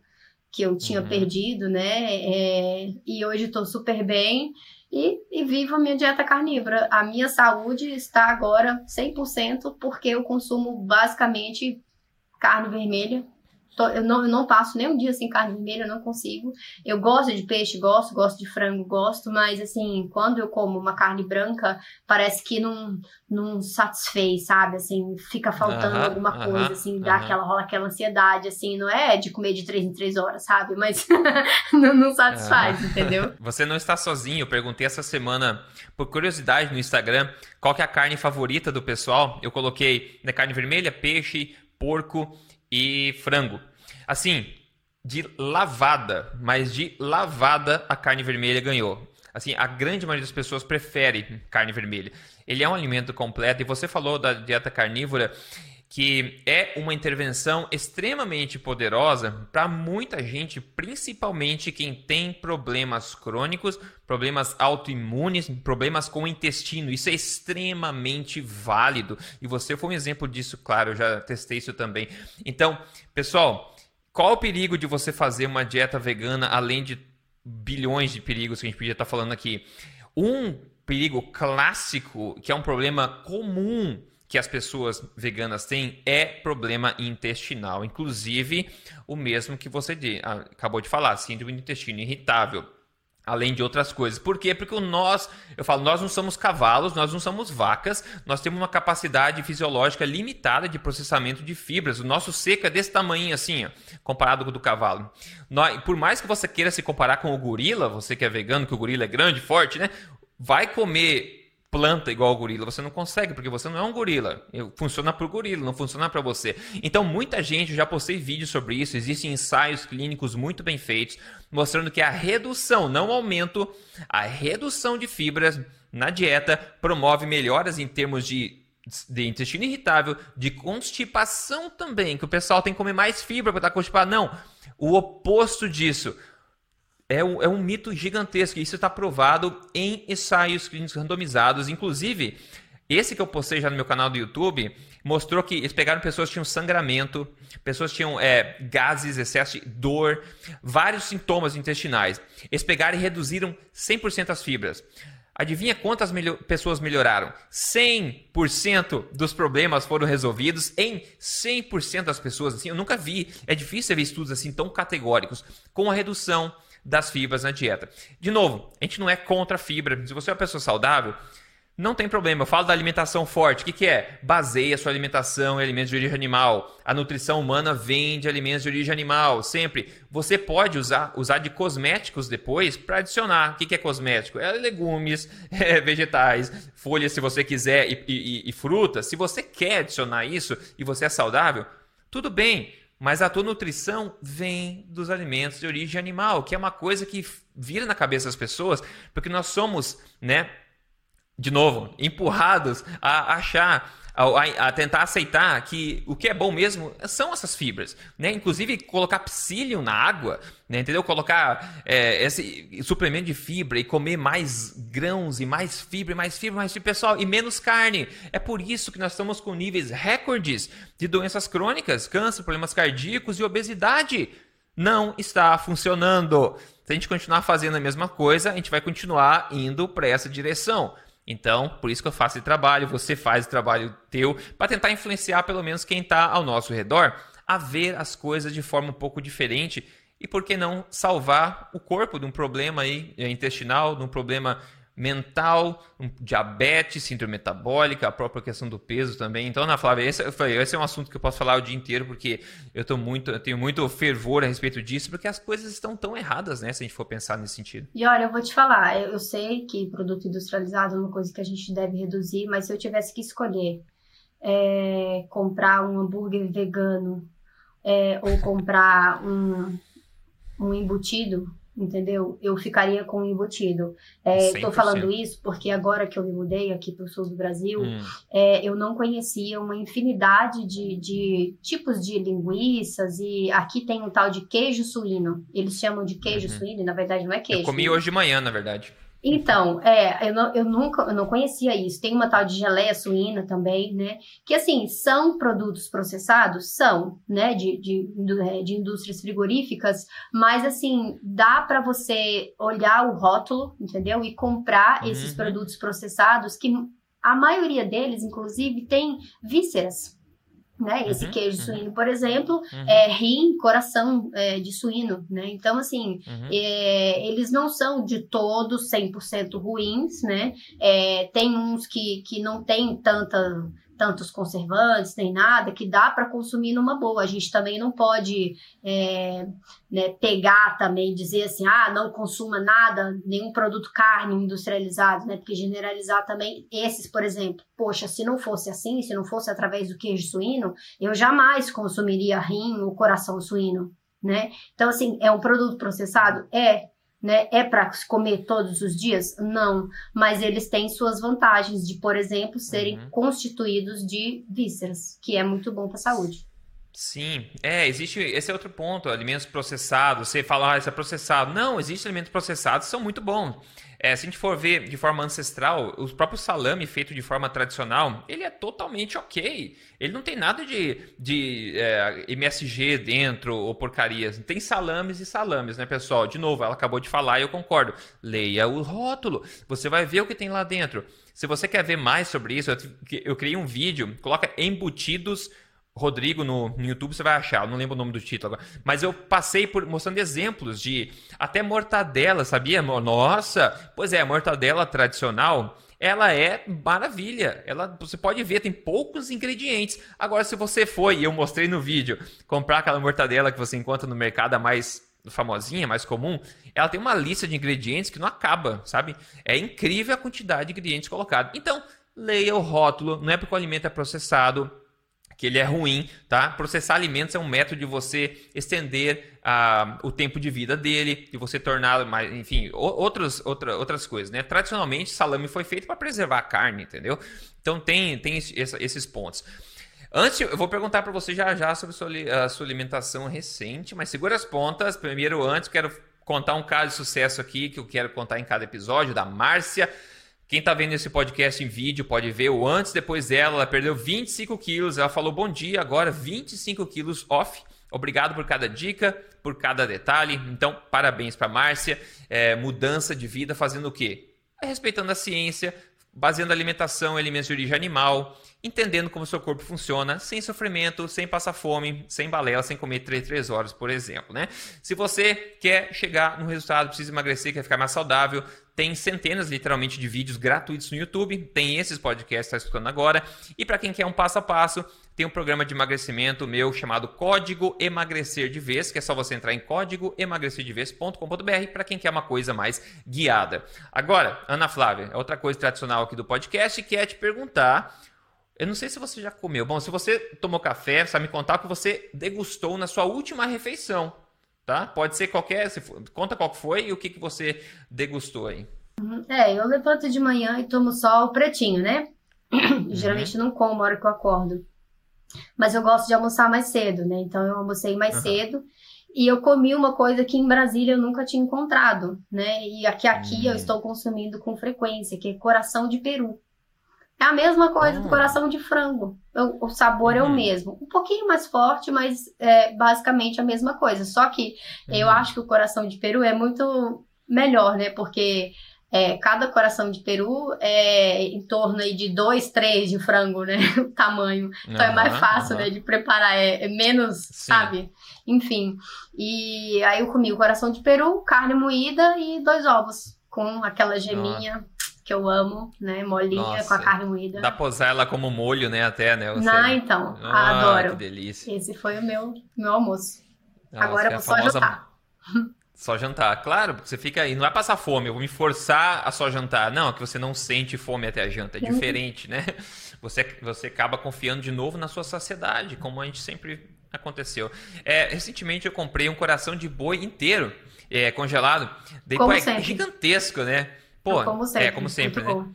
que eu tinha uhum. perdido, né? É, e hoje estou super bem e, e vivo a minha dieta carnívora. A minha saúde está agora 100% porque eu consumo basicamente carne vermelha eu não, eu não passo nem um dia sem carne vermelha, eu não consigo. Eu gosto de peixe, gosto, gosto de frango, gosto, mas assim, quando eu como uma carne branca, parece que não, não satisfez, sabe? Assim, fica faltando alguma coisa, assim, dá aquela, rola aquela ansiedade, assim, não é de comer de três em três horas, sabe? Mas não, não satisfaz, entendeu? Você não está sozinho, eu perguntei essa semana, por curiosidade, no Instagram, qual que é a carne favorita do pessoal. Eu coloquei né, carne vermelha, peixe, porco e frango. Assim, de lavada, mas de lavada a carne vermelha ganhou. Assim, a grande maioria das pessoas prefere carne vermelha. Ele é um alimento completo e você falou da dieta carnívora que é uma intervenção extremamente poderosa para muita gente, principalmente quem tem problemas crônicos, problemas autoimunes, problemas com o intestino. Isso é extremamente válido. E você foi um exemplo disso, claro, eu já testei isso também. Então, pessoal, qual o perigo de você fazer uma dieta vegana além de bilhões de perigos que a gente podia estar falando aqui? Um perigo clássico, que é um problema comum que as pessoas veganas têm é problema intestinal, inclusive o mesmo que você acabou de falar, síndrome do intestino irritável. Além de outras coisas. Por quê? Porque nós, eu falo, nós não somos cavalos, nós não somos vacas, nós temos uma capacidade fisiológica limitada de processamento de fibras. O nosso seco é desse tamanho assim, ó, comparado com o do cavalo. Nós, por mais que você queira se comparar com o gorila, você que é vegano, que o gorila é grande, forte, né? Vai comer planta igual o gorila. Você não consegue, porque você não é um gorila. Funciona para o gorila, não funciona para você. Então, muita gente, já postei vídeos sobre isso, existem ensaios clínicos muito bem feitos, mostrando que a redução, não aumento, a redução de fibras na dieta promove melhoras em termos de de intestino irritável, de constipação também, que o pessoal tem que comer mais fibra para estar constipado. Não, o oposto disso é um, é um mito gigantesco. Isso está provado em ensaios clínicos randomizados. Inclusive, esse que eu postei já no meu canal do YouTube mostrou que eles pegaram pessoas que tinham sangramento, pessoas que tinham é, gases, excesso de dor, vários sintomas intestinais. Eles pegaram e reduziram 100% as fibras. Adivinha quantas melhor, pessoas melhoraram? 100% dos problemas foram resolvidos em 100% das pessoas. Assim, eu nunca vi, é difícil ver estudos assim tão categóricos, com a redução das fibras na dieta. De novo, a gente não é contra a fibra. Se você é uma pessoa saudável, não tem problema. Eu falo da alimentação forte. O que, que é? Baseia sua alimentação em alimentos de origem animal. A nutrição humana vem de alimentos de origem animal. Sempre. Você pode usar, usar de cosméticos depois para adicionar. O que, que é cosmético? É legumes, é vegetais, folhas se você quiser e, e, e frutas. Se você quer adicionar isso e você é saudável, tudo bem. Mas a tua nutrição vem dos alimentos de origem animal, que é uma coisa que vira na cabeça das pessoas, porque nós somos, né, de novo, empurrados a achar a, a, tentar aceitar que o que é bom mesmo são essas fibras, né? Inclusive colocar psyllium na água, né? Entendeu? Colocar é, esse suplemento de fibra e comer mais grãos e mais fibra, mais fibra, mais fibra, pessoal, e menos carne. É por isso que nós estamos com níveis recordes de doenças crônicas, câncer, problemas cardíacos e obesidade. Não está funcionando. Se a gente continuar fazendo a mesma coisa, a gente vai continuar indo para essa direção. Então, por isso que eu faço esse trabalho, você faz o trabalho teu, para tentar influenciar pelo menos quem está ao nosso redor a ver as coisas de forma um pouco diferente e por que não salvar o corpo de um problema aí eh, intestinal, de um problema mental, diabetes, síndrome metabólica, a própria questão do peso também. Então, Ana Flávia, esse, esse é um assunto que eu posso falar o dia inteiro, porque eu, tô muito, eu tenho muito fervor a respeito disso, porque as coisas estão tão erradas, né, se a gente for pensar nesse sentido. E olha, eu vou te falar, eu sei que produto industrializado é uma coisa que a gente deve reduzir, mas se eu tivesse que escolher é, comprar um hambúrguer vegano é, ou comprar um, um embutido, entendeu? Eu ficaria com o embutido. Estou é, falando isso porque agora que eu me mudei aqui para o sul do Brasil, hum. é, eu não conhecia uma infinidade de, de, tipos de linguiças e aqui tem um tal de queijo suíno. Eles chamam de queijo uhum. suíno e na verdade não é queijo. Eu comi hoje de manhã, na verdade. Então, é, eu, não, eu nunca eu não conhecia isso. Tem uma tal de geleia suína também, né? Que assim, são produtos processados? São, né? De, de, é, de indústrias frigoríficas, mas assim, dá para você olhar o rótulo, entendeu? E comprar uhum. esses produtos processados que a maioria deles, inclusive, tem vísceras né? Esse uhum, queijo uhum. suíno, por exemplo, uhum. é rim, coração é, de suíno, né? Então, assim, uhum. é, eles não são de todos 100% ruins, né? É, tem uns que, que não tem tanta tantos conservantes, nem nada, que dá para consumir numa boa. A gente também não pode é, né, pegar também dizer assim, ah, não consuma nada, nenhum produto carne industrializado, né? Porque generalizar também esses, por exemplo, poxa, se não fosse assim, se não fosse através do queijo suíno, eu jamais consumiria rim ou coração suíno, né? Então, assim, é um produto processado? É, né? É para comer todos os dias? Não, mas eles têm suas vantagens de, por exemplo, serem uhum. constituídos de vísceras, que é muito bom para a saúde. Sim, é, existe, esse é outro ponto, alimentos processados, você fala, ah, isso é processado. Não, existem alimentos processados que são muito bons. É, se a gente for ver de forma ancestral, o próprio salame feito de forma tradicional, ele é totalmente ok. Ele não tem nada de, de é, MSG dentro ou porcarias. Tem salames e salames, né, pessoal? De novo, ela acabou de falar e eu concordo. Leia o rótulo, você vai ver o que tem lá dentro. Se você quer ver mais sobre isso, eu, eu criei um vídeo, coloca embutidos Rodrigo no, no, YouTube, você vai achar, eu não lembro o nome do título agora. Mas eu passei por mostrando exemplos de até mortadela, sabia? Nossa, pois é, a mortadela tradicional, ela é maravilha. Ela, você pode ver, tem poucos ingredientes. Agora, se você foi, e eu mostrei no vídeo, comprar aquela mortadela que você encontra no mercado, mais famosinha, mais comum, ela tem uma lista de ingredientes que não acaba, sabe? É incrível a quantidade de ingredientes colocados. Então, leia o rótulo, não é porque o alimento é processado, que ele é ruim, tá? Processar alimentos é um método de você estender uh, o tempo de vida dele, de você tornar mais, enfim, outros, outra, outras coisas, né? Tradicionalmente, salame foi feito para preservar a carne, entendeu? Então tem, tem esses pontos. Antes, eu vou perguntar para você já já sobre sua, a sua alimentação recente, mas segura as pontas. Primeiro, antes, quero contar um caso de sucesso aqui que eu quero contar em cada episódio da Márcia. Quem está vendo esse podcast em vídeo pode ver o antes depois dela. Ela perdeu 25 quilos. Ela falou bom dia, agora 25 quilos off. Obrigado por cada dica, por cada detalhe. Então, parabéns para Márcia. É, mudança de vida fazendo o quê? Respeitando a ciência, baseando a alimentação em alimentos de origem animal, entendendo como seu corpo funciona, sem sofrimento, sem passar fome, sem balela, sem comer 3, 3 horas, por exemplo. Né? Se você quer chegar no resultado, precisa emagrecer, quer ficar mais saudável, tem centenas, literalmente, de vídeos gratuitos no YouTube. Tem esses podcasts que está escutando agora. E para quem quer um passo a passo, tem um programa de emagrecimento meu chamado Código Emagrecer de Vez, que é só você entrar em códigoemagrecerdevez.com.br para quem quer uma coisa mais guiada. Agora, Ana Flávia, é outra coisa tradicional aqui do podcast que é te perguntar. Eu não sei se você já comeu. Bom, se você tomou café, vai me contar o que você degustou na sua última refeição tá? Pode ser qualquer, for, conta qual foi e o que, que você degustou aí. Uhum. É, eu levanto de manhã e tomo só o pretinho, né? Uhum. Geralmente não como na hora que eu acordo. Mas eu gosto de almoçar mais cedo, né? Então eu almocei mais uhum. cedo e eu comi uma coisa que em Brasília eu nunca tinha encontrado, né? E aqui aqui eu uhum. estou consumindo com frequência, que é coração de peru. É a mesma coisa do ah. coração de frango. O, o sabor uhum. é o uhum. mesmo. Um pouquinho mais forte, mas é basicamente a mesma coisa. Só que uhum. eu acho que o coração de peru é muito melhor, né? Porque é, cada coração de peru é em torno aí de dois, três de frango, né? O tamanho. Então uhum, é mais fácil, uhum. né? De preparar, é, é menos, Sim. sabe? Enfim. E aí eu comi o coração de peru, carne moída e dois ovos com aquela geminha que eu amo, né? Molinha Nossa, com a carne moída. Dá pra usar ela como molho, né? Até, né? Você... Não, então. Ah, adoro. Que delícia. Esse foi o meu, meu almoço. Nossa, Agora eu vou só famosa... jantar. Só jantar, claro, porque você fica aí, não é passar fome, eu vou me forçar a só jantar. Não, é que você não sente fome até a janta, é diferente, né? Você, você acaba confiando de novo na sua saciedade, como a gente sempre aconteceu. É, recentemente eu comprei um coração de boi inteiro, é, congelado. Daí, pô, é gigantesco, né? Pô, como sempre. É, como sempre, né? O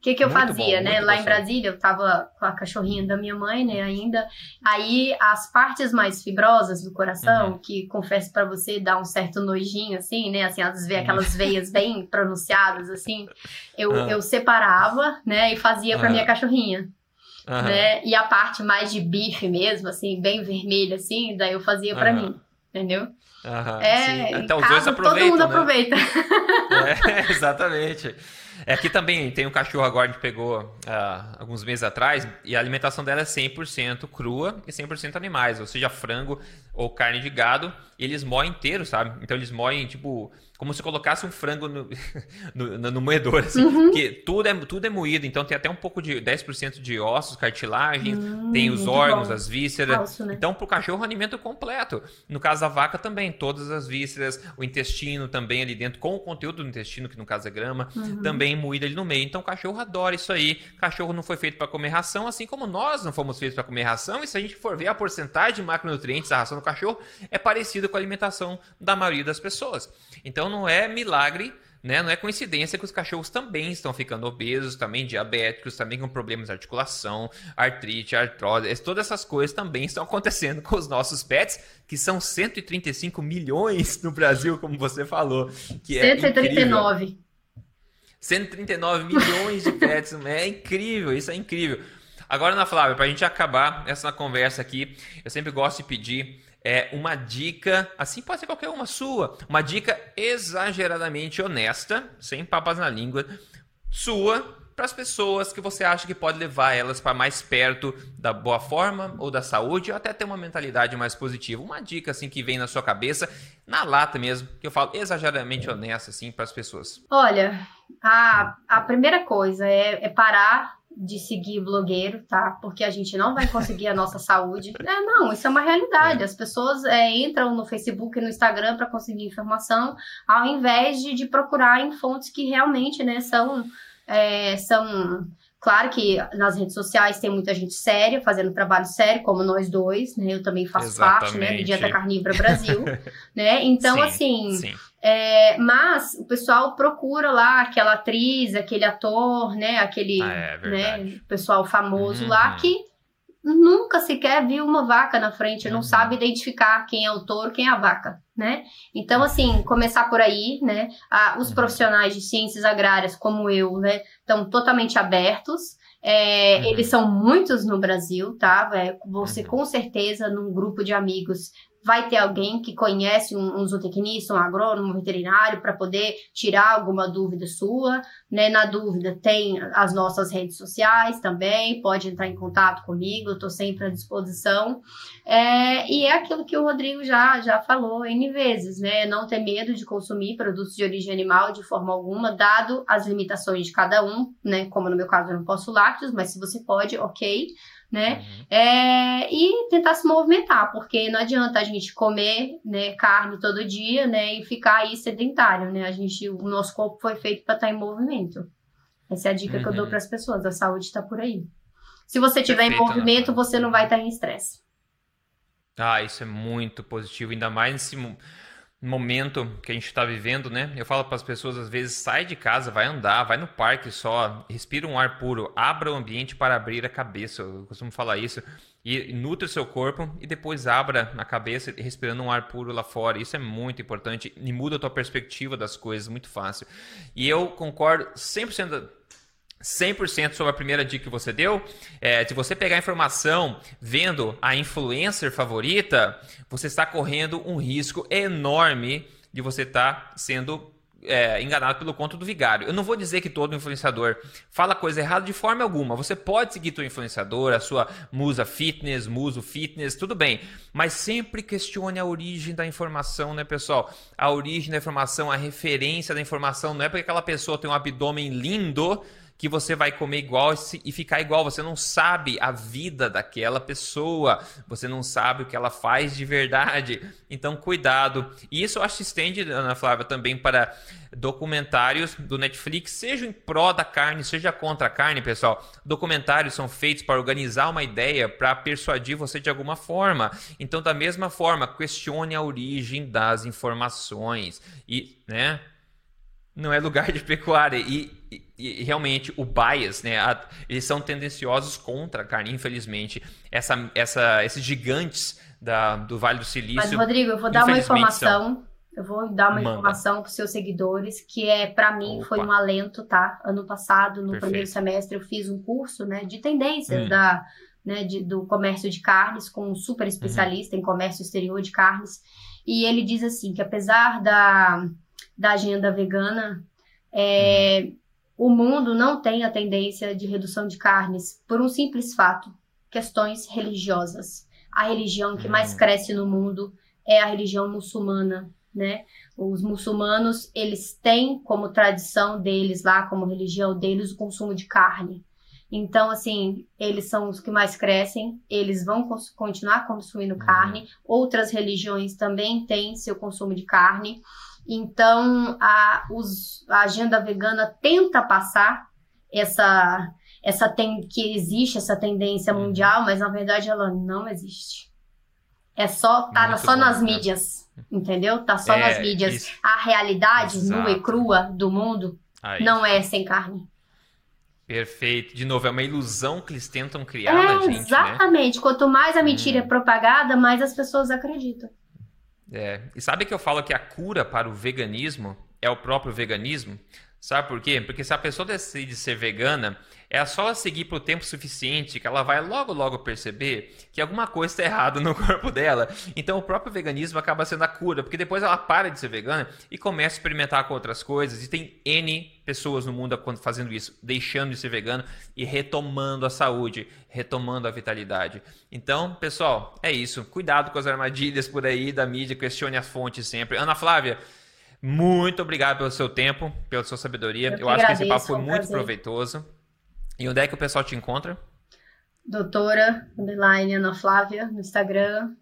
que, que eu muito fazia, bom, né? Lá em Brasília, eu tava com a cachorrinha da minha mãe, né, ainda. Aí, as partes mais fibrosas do coração, uhum. que confesso para você, dá um certo nojinho, assim, né? Assim, às vezes aquelas veias bem pronunciadas, assim. Eu, uhum. eu separava, né, e fazia pra uhum. minha cachorrinha. Né? E a parte mais de bife mesmo, assim, bem vermelha, assim, daí eu fazia para mim, entendeu? É, então os dois aproveitam. Todo mundo né? aproveita. É, exatamente. É aqui também tem um cachorro agora que pegou uh, alguns meses atrás e a alimentação dela é 100% crua e 100% animais, ou seja, frango ou carne de gado, eles moem inteiro, sabe? Então eles moem, tipo, como se colocasse um frango no, no, no moedor, assim. Uhum. Porque tudo é, tudo é moído, então tem até um pouco de 10% de ossos, cartilagem, hum, tem os órgãos, bom. as vísceras. Falso, né? Então, pro cachorro, alimento completo. No caso da vaca também, todas as vísceras, o intestino também ali dentro, com o conteúdo do intestino, que no caso é grama. Uhum. Também bem moída ali no meio. Então o cachorro adora isso aí. Cachorro não foi feito para comer ração, assim como nós não fomos feitos para comer ração. E se a gente for ver a porcentagem de macronutrientes da ração do cachorro, é parecida com a alimentação da maioria das pessoas. Então não é milagre né? Não é coincidência que os cachorros também estão ficando obesos, também diabéticos, também com problemas de articulação, artrite, artrose. Todas essas coisas também estão acontecendo com os nossos pets, que são 135 milhões no Brasil, como você falou. Que 139. É 139 milhões de pets. É incrível, isso é incrível. Agora, Ana Flávia, para a gente acabar essa conversa aqui, eu sempre gosto de pedir é, uma dica, assim pode ser qualquer uma sua, uma dica exageradamente honesta, sem papas na língua, sua para as pessoas que você acha que pode levar elas para mais perto da boa forma ou da saúde, ou até ter uma mentalidade mais positiva. Uma dica assim que vem na sua cabeça, na lata mesmo, que eu falo exageradamente honesta assim para as pessoas. Olha, a, a primeira coisa é, é parar de seguir blogueiro, tá? Porque a gente não vai conseguir a nossa saúde. É, não, isso é uma realidade. É. As pessoas é, entram no Facebook e no Instagram para conseguir informação, ao invés de, de procurar em fontes que realmente, né, são, é, são Claro que nas redes sociais tem muita gente séria, fazendo trabalho sério, como nós dois, né? Eu também faço Exatamente. parte, né, do Dieta Carnívora Brasil, né? Então, sim, assim, sim. É, mas o pessoal procura lá aquela atriz, aquele ator, né? Aquele ah, é né, pessoal famoso uhum. lá que nunca sequer viu uma vaca na frente, não uhum. sabe identificar quem é o touro, quem é a vaca, né? Então, assim, começar por aí, né? Ah, os uhum. profissionais de ciências agrárias, como eu, né, estão totalmente abertos. É, uhum. Eles são muitos no Brasil, tá? É, você uhum. com certeza, num grupo de amigos, vai ter alguém que conhece um, um zootecnista, um agrônomo, um veterinário, para poder tirar alguma dúvida sua. Né? Na dúvida, tem as nossas redes sociais também, pode entrar em contato comigo, eu estou sempre à disposição. É, e é aquilo que o Rodrigo já, já falou N vezes, né? Não ter medo de consumir produtos de origem animal de forma alguma, dado as limitações de cada um, né? Como no meu caso eu não posso lácteos, mas se você pode, ok né? Uhum. É, e tentar se movimentar, porque não adianta a gente comer né, carne todo dia, né? E ficar aí sedentário, né? A gente, o nosso corpo foi feito para estar tá em movimento. Essa é a dica uhum. que eu dou uhum. para as pessoas. A saúde está por aí. Se você estiver em movimento, você não vai estar tá em estresse. Ah, isso é muito positivo, ainda mais nesse momento que a gente está vivendo, né? Eu falo para as pessoas às vezes sai de casa, vai andar, vai no parque só, respira um ar puro, abra o ambiente para abrir a cabeça. Eu costumo falar isso e nutre o seu corpo e depois abra a cabeça respirando um ar puro lá fora. Isso é muito importante e muda a tua perspectiva das coisas, muito fácil. E eu concordo 100% 100% sobre a primeira dica que você deu. É, se você pegar informação vendo a influencer favorita, você está correndo um risco enorme de você estar sendo é, enganado pelo conto do vigário. Eu não vou dizer que todo influenciador fala coisa errada de forma alguma. Você pode seguir teu influenciador, a sua musa fitness, muso fitness, tudo bem. Mas sempre questione a origem da informação, né, pessoal? A origem da informação, a referência da informação. Não é porque aquela pessoa tem um abdômen lindo que você vai comer igual e ficar igual. Você não sabe a vida daquela pessoa, você não sabe o que ela faz de verdade. Então, cuidado. E isso eu acho que estende, Ana Flávia, também para documentários do Netflix, seja em pró da carne, seja contra a carne, pessoal. Documentários são feitos para organizar uma ideia, para persuadir você de alguma forma. Então, da mesma forma, questione a origem das informações e, né? não é lugar de pecuária. E, e, realmente o bias, né? A, eles são tendenciosos contra a carne, infelizmente. Essa, essa, esses gigantes da, do Vale do Silício. Mas, Rodrigo, eu vou dar uma informação. São... Eu vou dar uma Manda. informação para os seus seguidores, que é, para mim, Opa. foi um alento, tá? Ano passado, no Perfeito. primeiro semestre, eu fiz um curso né, de tendências hum. da, né, de, do comércio de carnes, com um super especialista uhum. em comércio exterior de carnes. E ele diz assim: que apesar da da agenda vegana, é, o mundo não tem a tendência de redução de carnes por um simples fato: questões religiosas. A religião que mais hum. cresce no mundo é a religião muçulmana, né? Os muçulmanos, eles têm como tradição deles lá, como religião deles, o consumo de carne. Então, assim, eles são os que mais crescem, eles vão continuar consumindo uhum. carne. Outras religiões também têm seu consumo de carne. Então, a, os, a agenda vegana tenta passar essa, essa tem, que existe essa tendência uhum. mundial, mas na verdade ela não existe. É só tá Muito só bom, nas né? mídias, entendeu? Tá só é, nas mídias. Isso. A realidade Exato. nua e crua do mundo ah, não é sem carne. Perfeito. De novo, é uma ilusão que eles tentam criar é, na gente, né? Exatamente. Né? Quanto mais a mentira hum. é propagada, mais as pessoas acreditam. É. E sabe que eu falo que a cura para o veganismo é o próprio veganismo? Sabe por quê? Porque se a pessoa decide ser vegana, é só ela seguir por tempo suficiente que ela vai logo logo perceber que alguma coisa está errada no corpo dela. Então o próprio veganismo acaba sendo a cura, porque depois ela para de ser vegana e começa a experimentar com outras coisas. E tem N pessoas no mundo fazendo isso, deixando de ser vegano e retomando a saúde, retomando a vitalidade. Então, pessoal, é isso. Cuidado com as armadilhas por aí da mídia, questione a fonte sempre. Ana Flávia, muito obrigado pelo seu tempo, pela sua sabedoria. Eu, Eu acho agradeço, que esse papo foi muito prazer. proveitoso. E onde é que o pessoal te encontra? Doutora underline Ana Flávia no Instagram.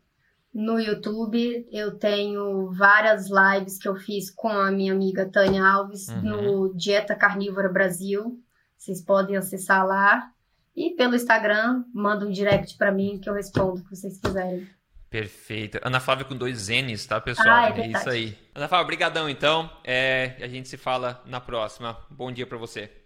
No YouTube eu tenho várias lives que eu fiz com a minha amiga Tânia Alves uhum. no Dieta Carnívora Brasil. Vocês podem acessar lá. E pelo Instagram, manda um direct para mim que eu respondo o que vocês quiserem. Perfeito. Ana Flávia com dois N's, tá, pessoal? Ah, é, é isso aí. Ana Flávia, obrigadão então. É, a gente se fala na próxima. Bom dia para você.